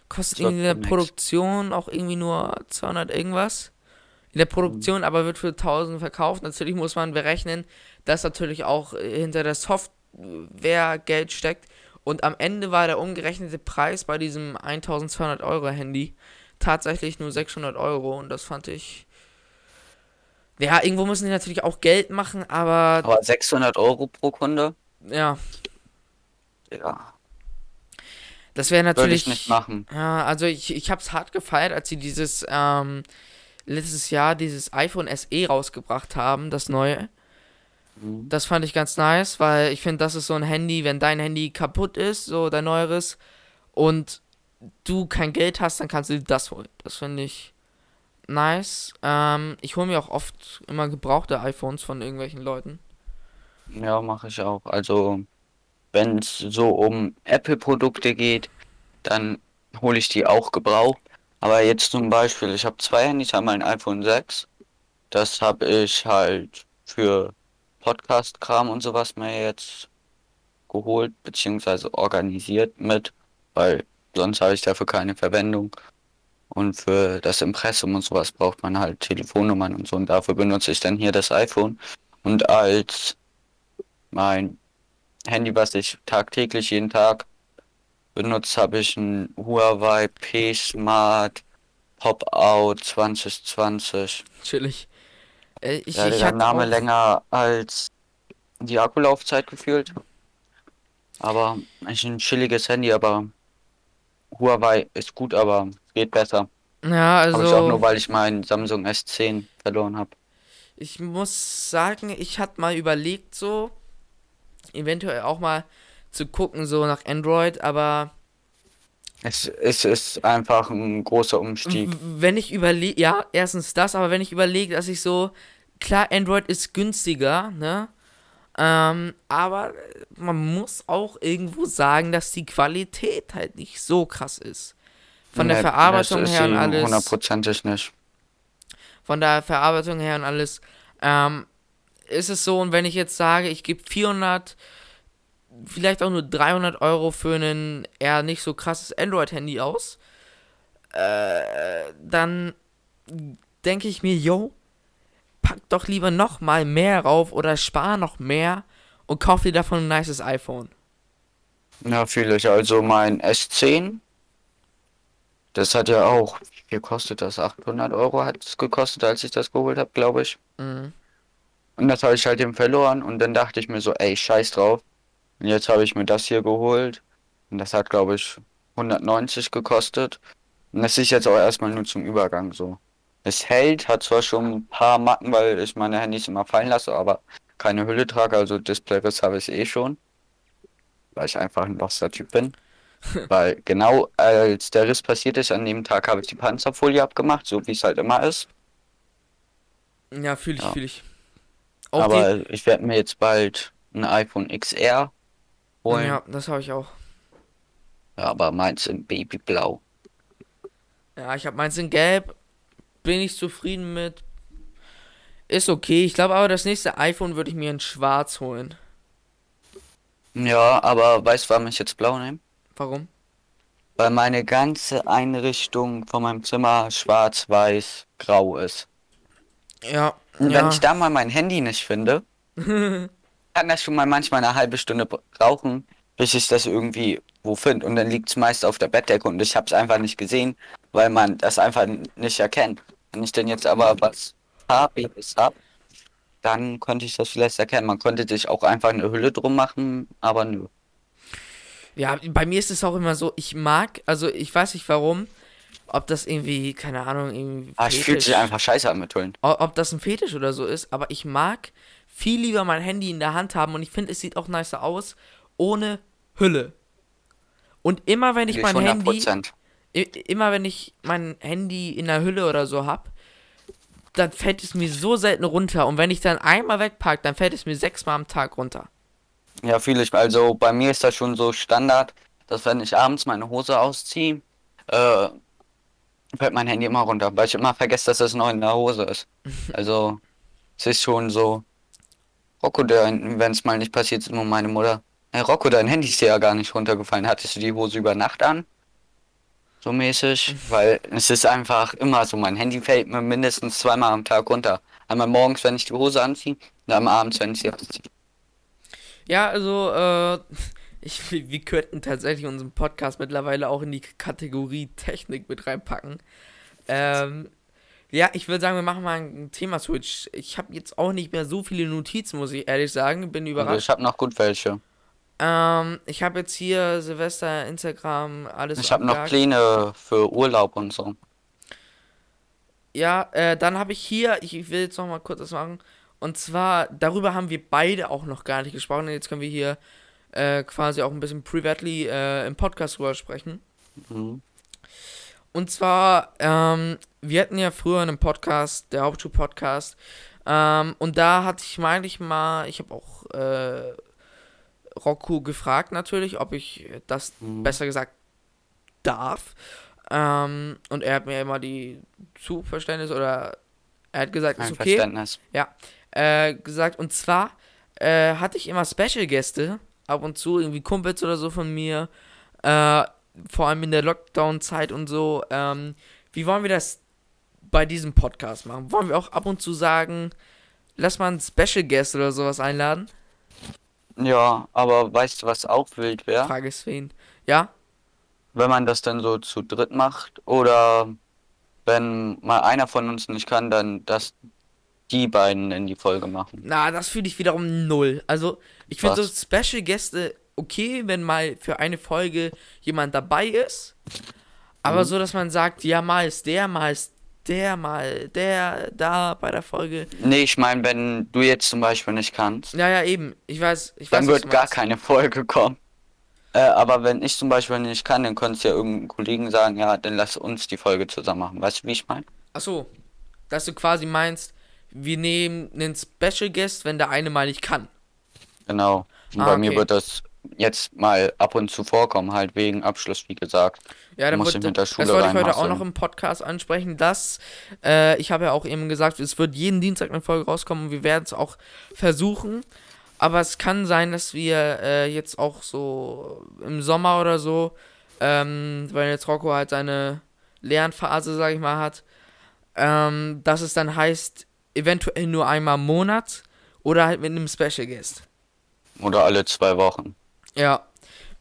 kostet 12 irgendwie in der Max. Produktion auch irgendwie nur 200 irgendwas. In der Produktion aber wird für 1000 verkauft. Natürlich muss man berechnen, dass natürlich auch äh, hinter der Software Geld steckt. Und am Ende war der umgerechnete Preis bei diesem 1200 Euro Handy tatsächlich nur 600 Euro. Und das fand ich. Ja, irgendwo müssen die natürlich auch Geld machen, aber Aber 600 Euro pro Kunde? Ja, Ja, das wäre würde natürlich. ich nicht machen. Ja, also ich, ich hab's hart gefeiert, als sie dieses, ähm, letztes Jahr dieses iPhone SE rausgebracht haben, das neue. Mhm. Das fand ich ganz nice, weil ich finde, das ist so ein Handy, wenn dein Handy kaputt ist, so dein neueres, und du kein Geld hast, dann kannst du das holen. Das finde ich nice. Ähm, ich hole mir auch oft immer gebrauchte iPhones von irgendwelchen Leuten. Ja, mache ich auch. Also, wenn es so um Apple-Produkte geht, dann hole ich die auch gebraucht. Aber jetzt zum Beispiel, ich habe zwei Handys, einmal ein iPhone 6. Das habe ich halt für Podcast-Kram und sowas mir jetzt geholt, beziehungsweise organisiert mit, weil sonst habe ich dafür keine Verwendung. Und für das Impressum und sowas braucht man halt Telefonnummern und so. Und dafür benutze ich dann hier das iPhone. Und als mein Handy, was ich tagtäglich jeden Tag benutzt habe ich ein Huawei P Smart Pop-Out 2020. Chillig. Äh, ich, Ja, ich der Name auch, länger als die Akkulaufzeit gefühlt. Aber ist ein chilliges Handy, aber Huawei ist gut, aber geht besser. Ja, Aber ich auch nur, also weil ich meinen Samsung S10 verloren habe. ich muss sagen, ich hatte mal überlegt, so eventuell auch mal zu gucken, so nach Android, aber Es, es ist einfach ein großer Umstieg. wenn ich überlege, ja, erstens das, aber wenn ich überlege, dass ich so, klar, Android ist günstiger, ne? Ähm, aber man muss auch irgendwo sagen, dass die Qualität halt nicht so krass ist. Von der Nee, Verarbeitung das ist her und alles. Hundertprozentig nicht. von der Verarbeitung her und alles, ähm, ist es so, und wenn ich jetzt sage, ich gebe 400, vielleicht auch nur 300 Euro für ein eher nicht so krasses Android-Handy aus, äh, dann denke ich mir, yo, pack doch lieber noch mal mehr rauf oder spar noch mehr und kauf dir davon ein nices iPhone. Ja, fühle ich. Also mein S10, das hat ja auch, wie viel kostet das? 800 Euro hat es gekostet, als ich das geholt habe, glaube ich. Mhm. Und das habe ich halt eben verloren und dann dachte ich mir so, ey, scheiß drauf. Und jetzt habe ich mir das hier geholt und das hat, glaube ich, 190 gekostet. Und das ist jetzt auch erstmal nur zum Übergang so. Es hält, hat zwar schon ein paar Macken, weil ich meine Handys immer fallen lasse, aber keine Hülle trage, also Display-Riss habe ich eh schon. Weil ich einfach ein loster Typ bin. Weil genau als der Riss passiert ist, an dem Tag habe ich die Panzerfolie abgemacht, so wie es halt immer ist. Ja, fühle ich, Ja. fühle ich. Auch Aber ich werde mir jetzt bald ein iPhone XR holen. ja, das habe ich auch. Ja, aber meins in Babyblau. Ja, ich habe meins in Gelb. Bin ich zufrieden mit. Ist okay. Ich glaube aber, das nächste iPhone würde ich mir in Schwarz holen. Ja, aber weißt du, warum ich jetzt blau nehme? Warum? Weil meine ganze Einrichtung von meinem Zimmer schwarz, weiß, grau ist. Ja. Und ja. wenn ich da mal mein Handy nicht finde, kann das schon mal manchmal eine halbe Stunde brauchen, bis ich das irgendwie wo finde. Und dann liegt es meist auf der Bettdecke und ich habe es einfach nicht gesehen, weil man das einfach nicht erkennt. Wenn ich denn jetzt aber was farbiges habe, dann konnte ich das vielleicht erkennen. Man konnte sich auch einfach eine Hülle drum machen, aber nö. Ja, bei mir ist es auch immer so, ich mag, also ich weiß nicht warum, ob das irgendwie, keine Ahnung, irgendwie. Ah, es fühlt sich einfach scheiße an mit Hüllen. ob das ein Fetisch oder so ist, aber ich mag viel lieber mein Handy in der Hand haben und ich finde, es sieht auch nicer aus ohne Hülle. Und immer wenn ich Ich mein Handy, 100%. i- immer wenn ich mein Handy in der Hülle oder so hab, dann fällt es mir so selten runter und wenn ich dann einmal wegpack, dann fällt es mir sechsmal am Tag runter. Ja, fühle ich. Also bei mir ist das schon so Standard, dass wenn ich abends meine Hose ausziehe, äh, fällt mein Handy immer runter, weil ich immer vergesse, dass es noch in der Hose ist. Also es ist schon so. Rocco, wenn es mal nicht passiert, ist nur meine Mutter. Hey Rocco, dein Handy ist dir ja gar nicht runtergefallen. Hattest du die Hose über Nacht an? So mäßig, weil es ist einfach immer so, mein Handy fällt mir mindestens zweimal am Tag runter. Einmal morgens, wenn ich die Hose anziehe, und einmal abends, wenn ich sie ausziehe. Ja, also, äh, ich, wir könnten tatsächlich unseren Podcast mittlerweile auch in die Kategorie Technik mit reinpacken. Ähm, ja, ich würde sagen, wir machen mal ein Thema-Switch. Ich habe jetzt auch nicht mehr so viele Notizen, muss ich ehrlich sagen. Bin Also überrascht. ich habe noch gut welche. Ähm, ich habe jetzt hier Silvester, Instagram, alles Ich habe noch. Pläne für Urlaub und so. Ja, äh, dann habe ich hier, ich, ich will jetzt noch mal kurz was machen. Und zwar, darüber haben wir beide auch noch gar nicht gesprochen. Jetzt können wir hier äh, quasi auch ein bisschen privately äh, im Podcast drüber sprechen. Mhm. Und zwar, ähm, wir hatten ja früher einen Podcast, der Hauptschul-Podcast. Ähm, und da hatte ich, meine ich mal, ich habe auch äh, Rocco gefragt natürlich, ob ich das Mhm. besser gesagt darf. Ähm, und er hat mir immer die Zuverständnis oder er hat gesagt, ist Ein okay Verständnis. äh, gesagt. Und zwar äh, hatte ich immer Special-Gäste, ab und zu, irgendwie Kumpels oder so von mir, äh, vor allem in der Lockdown-Zeit und so. Ähm, wie wollen wir das bei diesem Podcast machen? Wollen wir auch ab und zu sagen, lass mal einen Special-Guest oder sowas einladen? Ja, aber weißt du, was auch wild wäre? Frage Sven. Ja? wenn man das dann so zu dritt macht oder wenn mal einer von uns nicht kann, dann dass die beiden in die Folge machen. Na, das fühle ich wiederum null. Also, ich finde so? Special Gäste okay, wenn mal für eine Folge jemand dabei ist. Aber Mhm. so, dass man sagt, ja, mal ist der, mal ist der, mal der da bei der Folge. Nee, ich meine, wenn du jetzt zum Beispiel nicht kannst, Ja, ja, eben. Ich weiß, ich dann weiß, wird gar keine Folge kommen. Äh, aber wenn ich zum Beispiel nicht kann, dann könntest du ja irgendeinem Kollegen sagen, ja, dann lass uns die Folge zusammen machen. Weißt du, wie ich meine? Ach so, dass du quasi meinst, wir nehmen einen Special Guest, wenn der eine mal nicht kann. Genau. Und Ah, bei mir okay. wird das jetzt mal ab und zu vorkommen, halt wegen Abschluss, wie gesagt. Ja, dann Muss wird, ich mit der das Schule wollte ich heute auch noch im Podcast ansprechen, dass äh, ich habe ja auch eben gesagt, es wird jeden Dienstag eine Folge rauskommen und wir werden es auch versuchen. Aber es kann sein, dass wir äh, jetzt auch so im Sommer oder so, ähm, weil jetzt Rocco halt seine Lernphase, sag ich mal, hat, ähm, dass es dann heißt, eventuell nur einmal im Monat oder halt mit einem Special Guest. Oder alle zwei Wochen. Ja.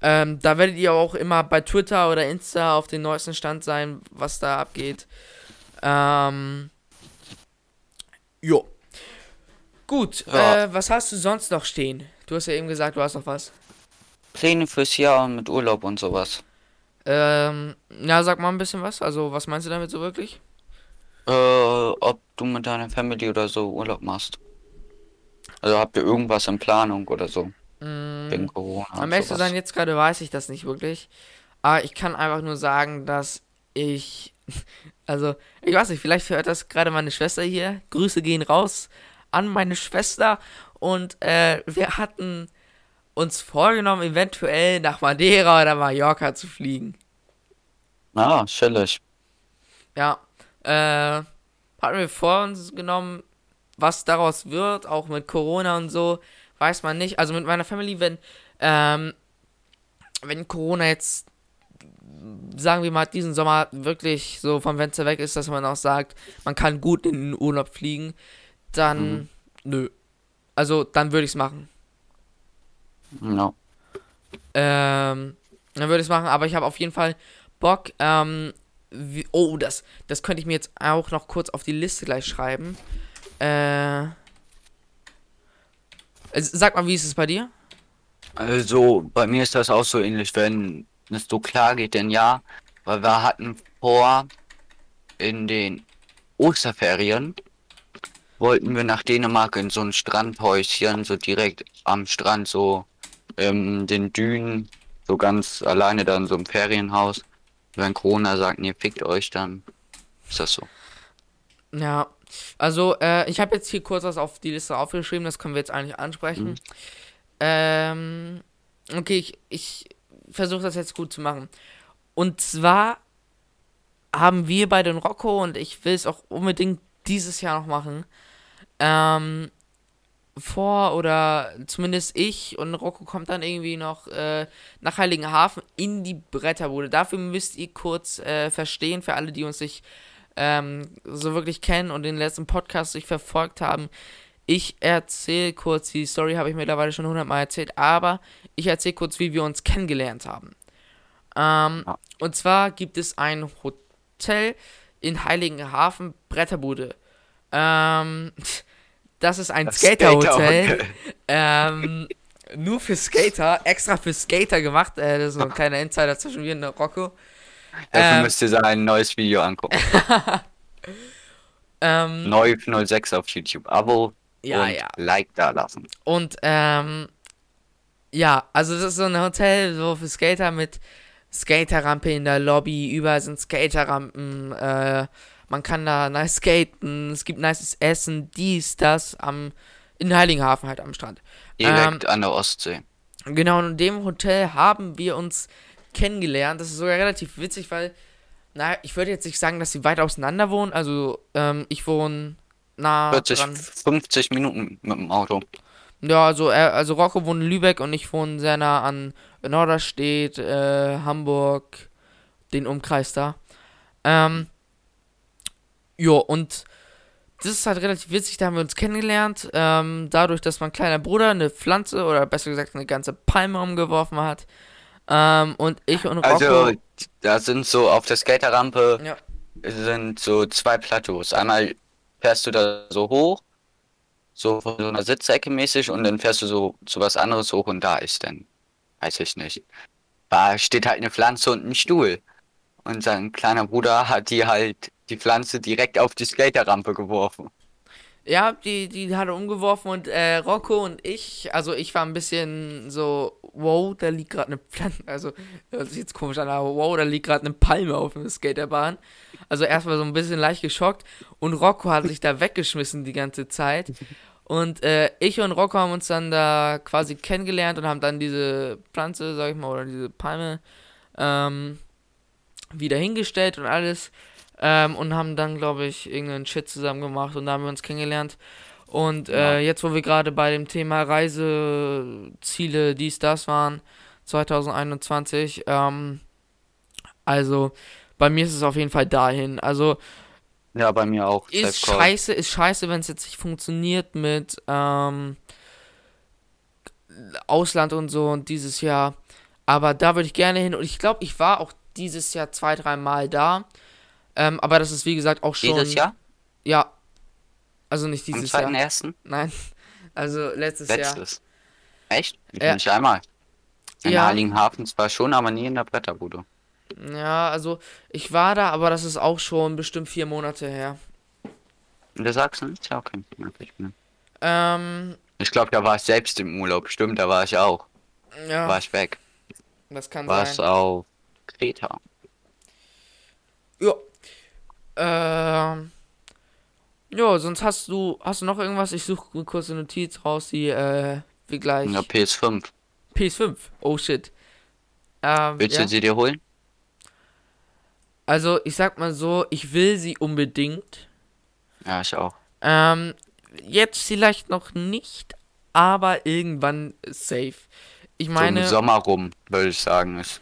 Ähm, da werdet ihr auch immer bei Twitter oder Insta auf den neuesten Stand sein, was da abgeht. Ähm. Jo. Gut, Ja. äh, was hast du sonst noch stehen? Du hast ja eben gesagt, du hast noch was. Pläne fürs Jahr mit Urlaub und sowas. Ähm, ja, sag mal ein bisschen was. Also, was meinst du damit so wirklich? Äh, ob du mit deiner Family oder so Urlaub machst. Also habt ihr irgendwas in Planung oder so? Mm, Wegen Corona Am sowas. sein, jetzt gerade weiß ich das nicht wirklich. Aber ich kann einfach nur sagen, dass ich. Also, ich weiß nicht, vielleicht hört das gerade meine Schwester hier. Grüße gehen raus an meine Schwester. Und äh, wir hatten uns vorgenommen, eventuell nach Madeira oder Mallorca zu fliegen. Ah, chillig. Ja. Äh, hatten wir vor uns genommen, was daraus wird, auch mit Corona und so, weiß man nicht. Also mit meiner Family, wenn, ähm, wenn Corona jetzt, sagen wir mal, diesen Sommer wirklich so vom Fenster weg ist, dass man auch sagt, man kann gut in den Urlaub fliegen, dann, Mhm. nö. Also, dann würde ich es machen. Ja. Ähm, dann würde ich es machen, aber ich habe auf jeden Fall Bock. Ähm, wie, oh, das, das könnte ich mir jetzt auch noch kurz auf die Liste gleich schreiben. Äh, also, sag mal, wie ist es bei dir? Also, bei mir ist das auch so ähnlich, wenn es so klar geht, denn ja, weil wir hatten vor, in den Osterferien wollten wir nach Dänemark in so ein Strandhäuschen, so direkt am Strand, so in den Dünen, so ganz alleine da in so einem Ferienhaus. Wenn Corona sagt, ihr fickt euch, dann ist das so. Ja, also äh, ich habe jetzt hier kurz was auf die Liste aufgeschrieben, das können wir jetzt eigentlich ansprechen. Mhm. Ähm, okay, ich, ich versuche das jetzt gut zu machen. Und zwar haben wir bei den Rocco und ich will es auch unbedingt dieses Jahr noch machen, ähm, vor oder zumindest ich und Rocco kommt dann irgendwie noch äh, nach Heiligenhafen in die Bretterbude. Dafür müsst ihr kurz äh, verstehen, für alle, die uns nicht ähm, so wirklich kennen und den letzten Podcast sich verfolgt haben. Ich erzähle kurz, die Story habe ich mittlerweile schon hundertmal erzählt, aber ich erzähle kurz, wie wir uns kennengelernt haben. Ähm. Und zwar gibt es ein Hotel in Heiligenhafen, Bretterbude. Ähm, das ist ein Skaterhotel. Skaterhotel. ähm, nur für Skater, extra für Skater gemacht. Äh, das ist so ein kleiner Insider zwischen mir und Rocco. Dafür Ähm, müsst ihr sein neues Video angucken. Ähm, Neu 06 auf YouTube. Abo Ja, und ja. Like da lassen. Und ähm, ja, also das ist so ein Hotel so für Skater mit Skaterrampe in der Lobby, überall sind Skaterrampen, äh, man kann da nice skaten, es gibt nices Essen, dies, das, am, in Heiligenhafen halt am Strand. Direkt an der Ostsee. Genau, und in dem Hotel haben wir uns kennengelernt. Das ist sogar relativ witzig, weil, na, ich würde jetzt nicht sagen, dass sie weit auseinander wohnen. Also, ähm, ich wohne nah 40, dran. 50 Minuten mit dem Auto. Ja, also, er, also Rocco wohnt in Lübeck und ich wohne sehr nah an Norderstedt, äh, Hamburg, den Umkreis da. Ähm, jo, und das ist halt relativ witzig, da haben wir uns kennengelernt. Ähm, dadurch, dass mein kleiner Bruder eine Pflanze oder besser gesagt eine ganze Palme umgeworfen hat. Ähm, und ich und Rocco. Also, da sind so auf der Skaterrampe ja, sind so zwei Plateaus. Einmal fährst du da so hoch, so von so einer Sitzecke mäßig, und dann fährst du so zu was anderes hoch und da ist dann, weiß ich nicht. Da steht halt eine Pflanze und ein Stuhl. Und sein kleiner Bruder hat die halt die Pflanze direkt auf die Skaterrampe geworfen. ja, die, die hat er umgeworfen und äh, Rocco und ich, also ich war ein bisschen so, wow, da liegt gerade eine Pflanze, also das ist jetzt komisch an, aber wow, da liegt gerade eine Palme auf der Skaterbahn. Also erstmal so ein bisschen leicht geschockt und Rocco hat sich da weggeschmissen die ganze Zeit. Und äh, ich und Rocco haben uns dann da quasi kennengelernt und haben dann diese Pflanze, sag ich mal, oder diese Palme ähm, wieder hingestellt und alles. Ähm, und haben dann, glaube ich, irgendeinen Shit zusammen gemacht und da haben wir uns kennengelernt. Und äh, jetzt, wo wir gerade bei dem Thema Reiseziele, dies, das waren, 2021, ähm, also bei mir ist es auf jeden Fall dahin. Also Ja, bei mir auch. ist scheiße, ist scheiße, wenn es jetzt nicht funktioniert mit ähm, Ausland und so und dieses Jahr. Aber da würde ich gerne hin und ich glaube, ich war auch dieses Jahr zwei, dreimal da. Ähm, aber das ist wie gesagt auch schon. Dieses Jahr? Ja. Also nicht Am dieses Jahr. zweiten ersten? Nein. Also letztes Jahr. Letztes. Echt? Ich Ja. Nicht einmal. In Ja. Heiligenhafen zwar schon, aber nie in der Bretterbude. Ja, also ich war da, aber das ist auch schon bestimmt vier Monate her. In der Sachsen? Ist ja okay. Ähm, Ich glaube, da war ich selbst im Urlaub. Stimmt, da war ich auch. ja, War ich weg. das kann War es sein. auf Kreta. Ja. Ähm. Ja, sonst hast du, hast du noch irgendwas? Ich suche eine kurze Notiz raus, die, äh, wir gleich. Der PS5. PS5. Oh shit. Ähm, Willst ja. du sie dir holen? Also, ich sag mal so, ich will sie unbedingt. Ja, ich auch. Ähm, jetzt vielleicht noch nicht, aber irgendwann safe. Ich so meine, im Sommer rum, würde ich sagen. Ist.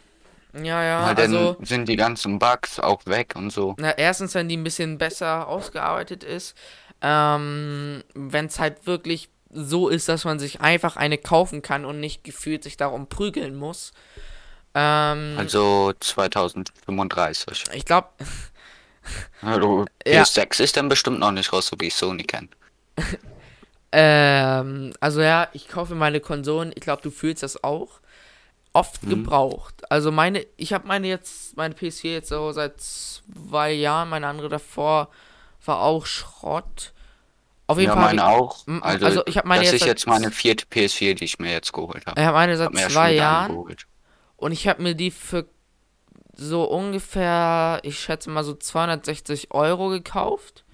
Ja, ja, Weil dann also, sind die ganzen Bugs auch weg und so. na, erstens, wenn die ein bisschen besser ausgearbeitet ist, ähm, wenn es halt wirklich so ist, dass man sich einfach eine kaufen kann und nicht gefühlt sich darum prügeln muss. Ähm, Also 2035. ich glaube, Ja. PS6 ist dann bestimmt noch nicht raus, so wie ich Sony kenne. ähm, also ja, ich kaufe meine Konsolen, ich glaube, du fühlst das auch. Oft Mhm. gebraucht. Also meine, ich habe meine jetzt, meine PS4 jetzt so seit zwei Jahren, meine andere davor war auch Schrott. Auf jeden Ja, Fall. meine auch. Also, also ich hab meine das jetzt ist jetzt meine vierte PS4, die ich mir jetzt geholt habe. Ich habe meine seit Hab ja zwei Jahren und ich habe mir die für so ungefähr, ich schätze mal so 260 Euro gekauft.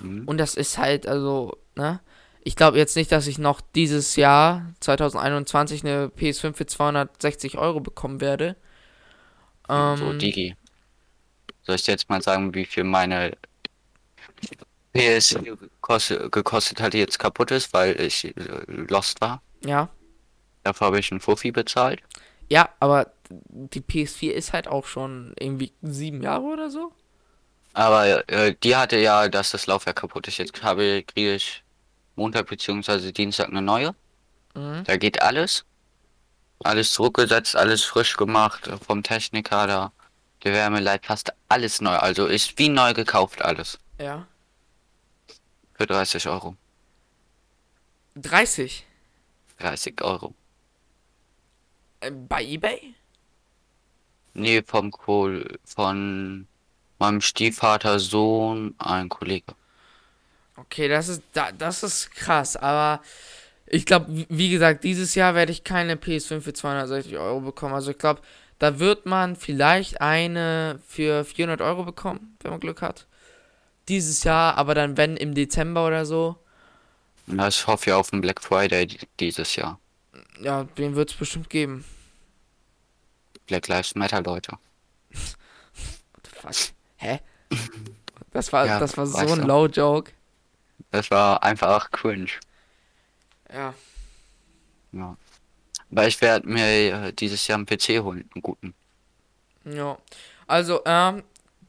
Mhm. Und das ist halt, also, ne? Ich glaube jetzt nicht, dass ich noch dieses Jahr, 2021, eine PS5 für 260 Euro bekommen werde. Ähm, So, Digi. Soll ich dir jetzt mal sagen, wie viel meine PS gekostet, gekostet hat, die jetzt kaputt ist, weil ich äh, lost war? ja. Dafür habe ich einen Fuffi bezahlt. Ja, aber die PS4 ist halt auch schon irgendwie sieben Jahre oder so. Aber äh, die hatte ja, dass das Laufwerk kaputt ist. Jetzt habe kriege ich Montag bzw. Dienstag eine neue. Mhm. Da geht alles. Alles zurückgesetzt, alles frisch gemacht vom Techniker da. Der Wärmeleiter fast alles neu. Also ist wie neu gekauft alles. Ja. Für 30 Euro. 30. 30 Euro. Äh, bei eBay? Nee, vom Kohl, von meinem Stiefvater Sohn, ein Kollege. Okay, das ist, da, das ist krass, aber ich glaube, wie- gesagt, dieses Jahr werde ich keine PS5 für 260 Euro bekommen. Also ich glaube, da wird man vielleicht eine für 400 Euro bekommen, wenn man Glück hat. Dieses Jahr, aber dann wenn im Dezember oder so. Ja, ich hoffe ja auf den Black Friday di- dieses Jahr. Ja, den wird es bestimmt geben. Black Lives Matter, Leute. What the fuck? Hä? Das war, Ja, das war so ein. Low-Joke. Das war einfach cringe. Ja. Ja. Weil ich werde mir äh, dieses Jahr einen PC holen, einen guten. Ja. Also, ähm,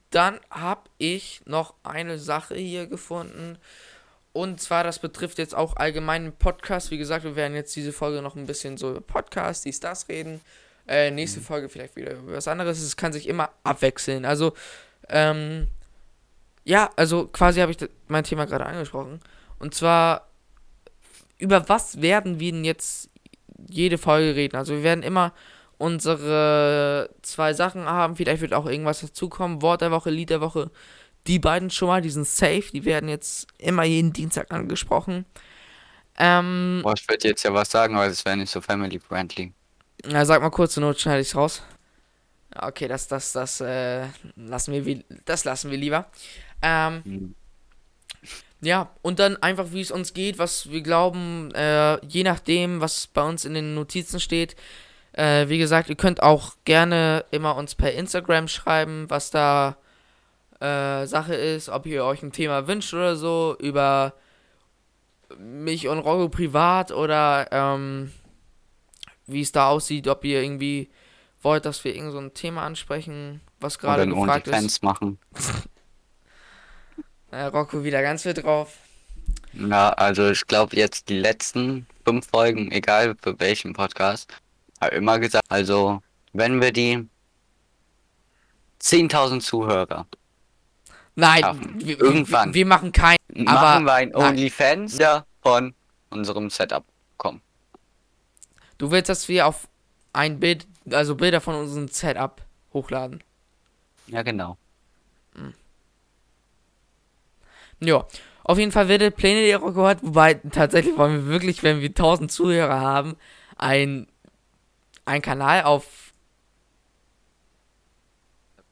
dann habe ich noch eine Sache hier gefunden. Und zwar, das betrifft jetzt auch allgemeinen Podcast. Wie gesagt, wir werden jetzt diese Folge noch ein bisschen so über Podcast, dies, das reden. Äh, nächste Folge vielleicht wieder über was anderes. Es kann sich immer abwechseln. Also, ähm, ja, also quasi habe ich mein Thema gerade angesprochen. Und zwar, über was werden wir denn jetzt jede Folge reden? Also, wir werden immer unsere zwei Sachen haben. Vielleicht wird auch irgendwas dazukommen. Wort der Woche, Lied der Woche. Die beiden schon mal, die sind safe. Die werden jetzt immer jeden Dienstag angesprochen. Ähm, Boah, ich würde jetzt ja was sagen, aber es wäre nicht so family-friendly. na, sag mal kurz, zur Not schneide ich's raus. Okay, das, das, das, äh, lassen wir, das lassen wir lieber. Ähm, Hm. ja, und dann einfach, wie es uns geht, was wir glauben, äh, je nachdem, was bei uns in den Notizen steht. Äh, wie gesagt, ihr könnt auch gerne immer uns per Instagram schreiben, was da äh, Sache ist, ob ihr euch ein Thema wünscht oder so, über mich und Rocco privat oder ähm, wie es da aussieht, ob ihr irgendwie wollt, dass wir irgend so ein Thema ansprechen, was gerade gefragt ist. Machen. Äh, Rocco wieder ganz viel drauf. Ja, also ich glaube jetzt die letzten fünf Folgen, egal für welchen Podcast, habe immer gesagt, also wenn wir die 10.000 Zuhörer Nein, Schaffen. wir, Irgendwann. Wir, wir machen kein. machen Aber wir ein. OnlyFans ja, von unserem Setup kommen. Du willst, dass wir auf ein Bild, also Bilder von unserem Setup hochladen. Ja, genau. Ja, auf jeden Fall wilde Pläne, auch gehört. Wobei tatsächlich wollen wir wirklich, wenn wir 1000 Zuhörer haben, ein, ein Kanal auf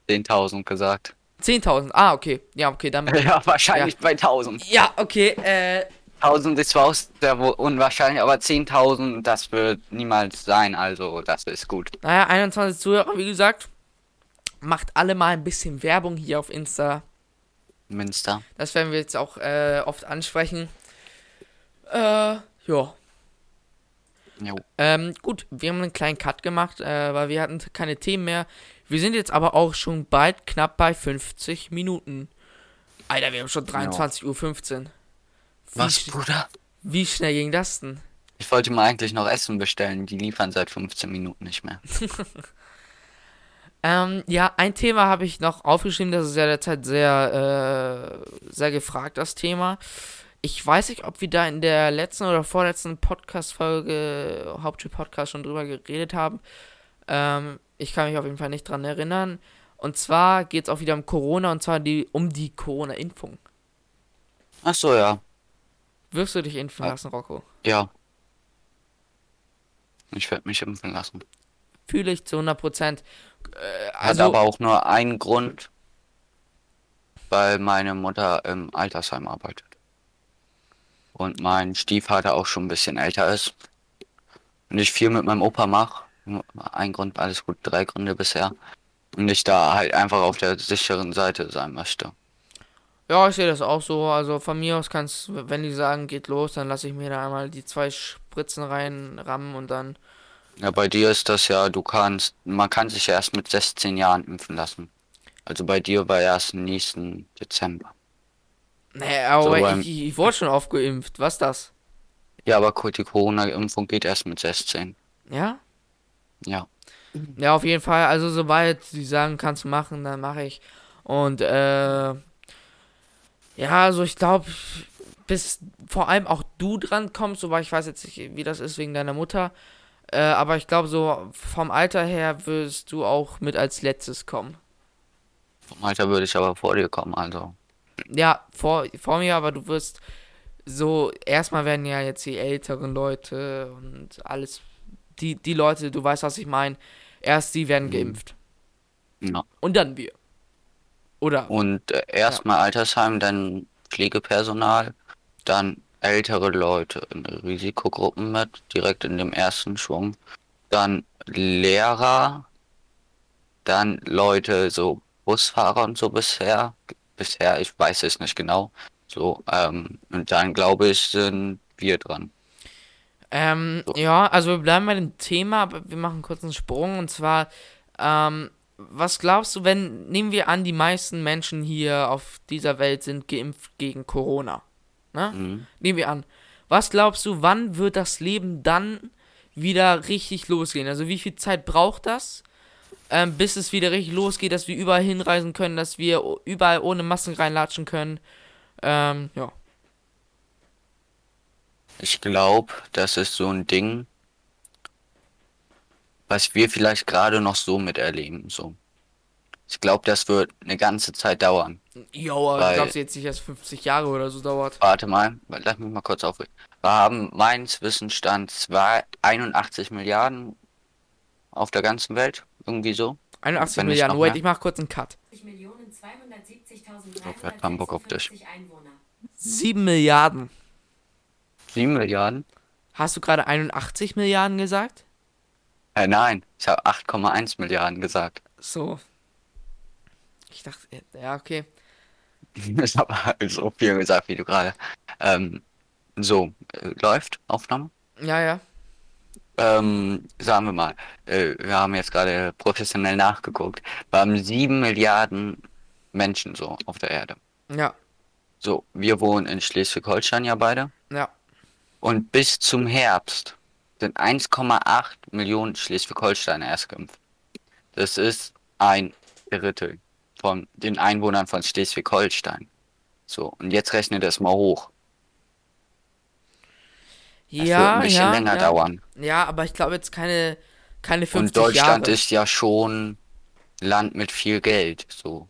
10.000 gesagt. 10.000. Ah, okay. Ja, okay, dann. Ja, wahrscheinlich bei 1000. Ja, okay. Äh, 1000 ist zwar sehr unwahrscheinlich, aber 10.000, das wird niemals sein, also das ist gut. naja, 21 Zuhörer, wie gesagt. Macht alle mal ein bisschen Werbung hier auf Insta. Münster. Das werden wir jetzt auch äh, oft ansprechen. Äh, ja. Jo. Ähm, gut, wir haben einen kleinen Cut gemacht, äh, weil wir hatten keine Themen mehr. Wir sind jetzt aber auch schon bald knapp bei 50 Minuten. Alter, wir haben schon 23.15 Uhr. Was, Bruder? wie schnell ging das denn? Ich wollte mir eigentlich noch Essen bestellen, die liefern seit 15 Minuten nicht mehr. Ähm, ja, ein Thema habe ich noch aufgeschrieben, das ist ja derzeit sehr, äh, sehr gefragt, das Thema. Ich weiß nicht, ob wir da in der letzten oder vorletzten Podcast-Folge, Hauptschul-Podcast, schon drüber geredet haben. Ähm, ich kann mich auf jeden Fall nicht dran erinnern. Und zwar geht es auch wieder um Corona und zwar die, um die Corona-Impfung. Ach so, ja. Wirst du dich impfen Ja. lassen, Rocco? Ja. Ich werde mich impfen lassen. Fühle ich zu 100 Prozent. Äh, Hat also, aber auch nur einen Grund, weil meine Mutter im Altersheim arbeitet. Und mein Stiefvater auch schon ein bisschen älter ist. Und ich viel mit meinem Opa mache. Ein Grund, alles gut, drei Gründe bisher. Und ich da halt einfach auf der sicheren Seite sein möchte. Ja, ich sehe das auch so. Also von mir aus kannst, wenn die sagen, geht los, dann lasse ich mir da einmal die zwei Spritzen reinrammen und dann. Ja, bei dir ist das ja, du kannst, man kann sich ja erst mit 16 Jahren impfen lassen. Also bei dir war erst nächsten Dezember. Nee, aber beim- ich, ich wurde schon aufgeimpft. Was das? Ja, aber die Corona-Impfung geht erst mit 16. Ja? Ja. Ja, auf jeden Fall. Also sobald sie sagen, kannst du machen, dann mache ich. Und äh. Ja, also ich glaube, bis vor allem auch du dran kommst, wobei ich weiß jetzt nicht, wie das ist wegen deiner Mutter. Äh, aber ich glaube, so vom Alter her wirst du auch mit als letztes kommen. Vom Alter würde ich aber vor dir kommen, also. Ja, vor, vor mir, aber du wirst so, erstmal werden ja jetzt die älteren Leute und alles, die, die Leute, du weißt, was ich meine, erst die werden Mhm. geimpft. Ja. Und dann wir. Oder? Und äh, erstmal Altersheim, dann Pflegepersonal, dann ältere Leute in Risikogruppen mit, direkt in dem ersten Schwung. Dann Lehrer, dann Leute, so Busfahrer und so bisher. Bisher, ich weiß es nicht genau. So, ähm, und dann glaube ich, sind wir dran. Ähm, So. ja, also wir bleiben bei dem Thema, aber wir machen kurz einen Sprung und zwar, ähm, was glaubst du, wenn, nehmen wir an, die meisten Menschen hier auf dieser Welt sind geimpft gegen Corona? Ne? Mhm. Nehmen wir an. Was glaubst du, wann wird das Leben dann wieder richtig losgehen? Also wie viel Zeit braucht das, ähm, bis es wieder richtig losgeht, dass wir überall hinreisen können, dass wir überall ohne Masken reinlatschen können? Ähm, ja. Ich glaube, das ist so ein Ding, was wir vielleicht gerade noch so miterleben. So. Ich glaube, das wird eine ganze Zeit dauern. Jo, aber ich glaube, jetzt nicht erst 50 Jahre oder so dauert. Warte mal, lass mich mal kurz aufregen. Wir haben meines Wissensstand zwei 81 Milliarden auf der ganzen Welt. Irgendwie so. 81 Wenn Milliarden. Wait, ich mach kurz einen Cut. Wer hat keinen Bock auf dich? 270.356 Einwohner. 7 Milliarden. 7 Milliarden? Hast du gerade 81 Milliarden gesagt? Äh, nein, ich habe 8,1 Milliarden gesagt. So. Ich dachte, ja, okay. Ich habe halt so viel gesagt, wie du gerade. Ähm, so, äh, läuft Aufnahme? Ja, ja. Ähm, sagen wir mal, äh, wir haben jetzt gerade professionell nachgeguckt. Wir haben 7 Milliarden Menschen so auf der Erde. Ja, So, wir wohnen in Schleswig-Holstein ja beide. ja. Und bis zum Herbst sind 1,8 Millionen Schleswig-Holsteiner erst geimpft. Das ist ein Drittel von den Einwohnern von Schleswig-Holstein. So, und jetzt rechne das mal hoch. Das wird Ja, ein bisschen ja, länger ja. dauern. Ja, aber ich glaube jetzt keine, keine 50 Und Deutschland Jahre. ist ja schon Land mit viel Geld. So.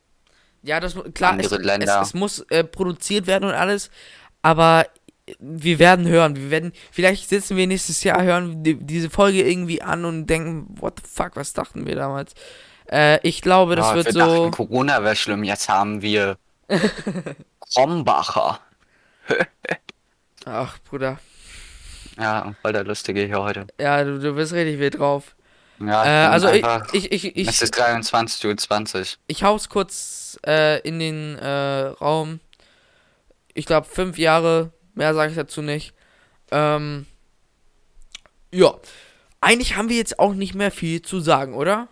Ja, das klar, es, es, es muss äh, produziert werden und alles, aber wir werden hören, wir werden, vielleicht sitzen wir nächstes Jahr, hören die, diese Folge irgendwie an und denken, what the fuck, was dachten wir damals? Äh, ich glaube, das Ja, wird wir so, dachten, Corona wäre schlimm. Jetzt haben wir Krombacher. ach Bruder, Ja, voll der Lustige hier heute. ja, du, du bist richtig wild drauf. Ja, Äh, also ich, ich, ich, ich, es ist 23.20 Uhr. ich hau's kurz äh, in den äh, Raum. Ich glaube, fünf Jahre, mehr sage ich dazu nicht. Ähm, ja, eigentlich haben wir jetzt auch nicht mehr viel zu sagen, oder?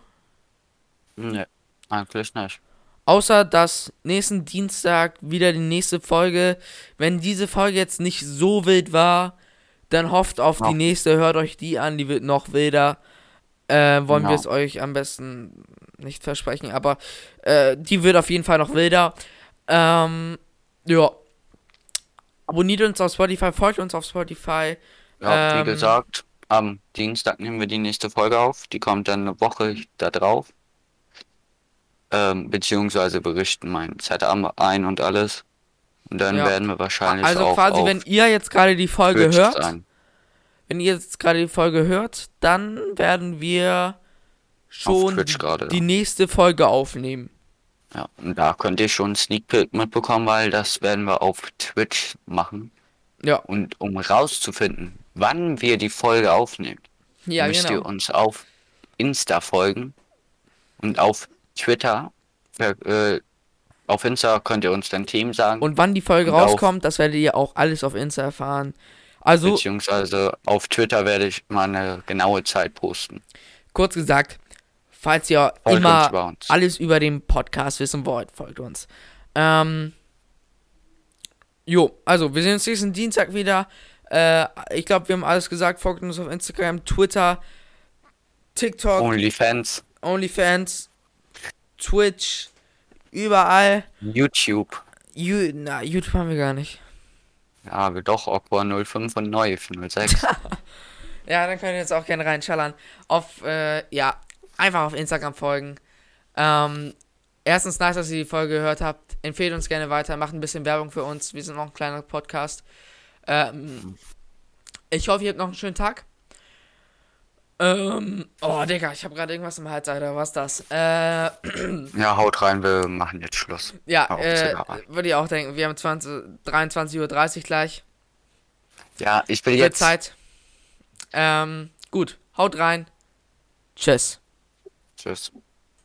Nee, eigentlich nicht. Außer dass nächsten Dienstag wieder die nächste Folge. Wenn diese Folge jetzt nicht so wild war, dann hofft auf Ja. die nächste, hört euch die an, die wird noch wilder. Äh, wollen wir Ja. es euch am besten nicht versprechen, aber äh, die wird auf jeden Fall noch wilder. Ähm, ja. Abonniert uns auf Spotify, folgt uns auf Spotify. Ja, Ähm, wie gesagt, am Dienstag nehmen wir die nächste Folge auf. Die kommt dann eine Woche da drauf. Ähm, beziehungsweise berichten mein Setup ein und alles. Und dann Ja. werden wir wahrscheinlich Also auch quasi, wenn ihr jetzt gerade die Folge Twitch hört, sein. wenn ihr jetzt gerade die Folge hört, dann werden wir schon gerade, die ja. nächste Folge aufnehmen. Ja, und da könnt ihr schon einen Sneak Peek mitbekommen, weil das werden wir auf Twitch machen. Ja, Und um rauszufinden, wann wir die Folge aufnehmen, ja müsst ihr genau. uns auf Insta folgen und auf Twitter. Äh, auf Insta könnt ihr uns dann Themen sagen, Und wann die Folge und rauskommt, das werdet ihr auch alles auf Insta erfahren. Also, beziehungsweise auf Twitter werde ich mal eine genaue Zeit posten. kurz gesagt, falls ihr Folgt immer alles über den Podcast wissen wollt, folgt uns. Ähm, jo, also, wir sehen uns nächsten Dienstag wieder. Äh, ich glaube, wir haben alles gesagt. Folgt uns auf Instagram, Twitter, TikTok, OnlyFans, OnlyFans, Twitch, überall. YouTube. You, na, YouTube haben wir gar nicht. Ja, wir doch Aqua 05 und Neuf 06. Ja, dann könnt ihr jetzt auch gerne reinschallern. Auf, äh, ja, einfach auf Instagram folgen. Ähm, erstens nice, dass ihr die Folge gehört habt. Empfehlt uns gerne weiter, macht ein bisschen Werbung für uns. Wir sind noch ein kleiner Podcast. Ähm, ich hoffe, ihr habt noch einen schönen Tag. Ähm, oh, Digga, ich habe gerade irgendwas im Hals, Alter. Was ist das? Äh, ja, haut rein, wir machen jetzt Schluss. ja, äh, würde ich auch denken. Wir haben 20, 23.30 Uhr gleich. Ja, ich Wird jetzt. Zeit. Ähm, gut. Haut rein. Tschüss. Tschüss.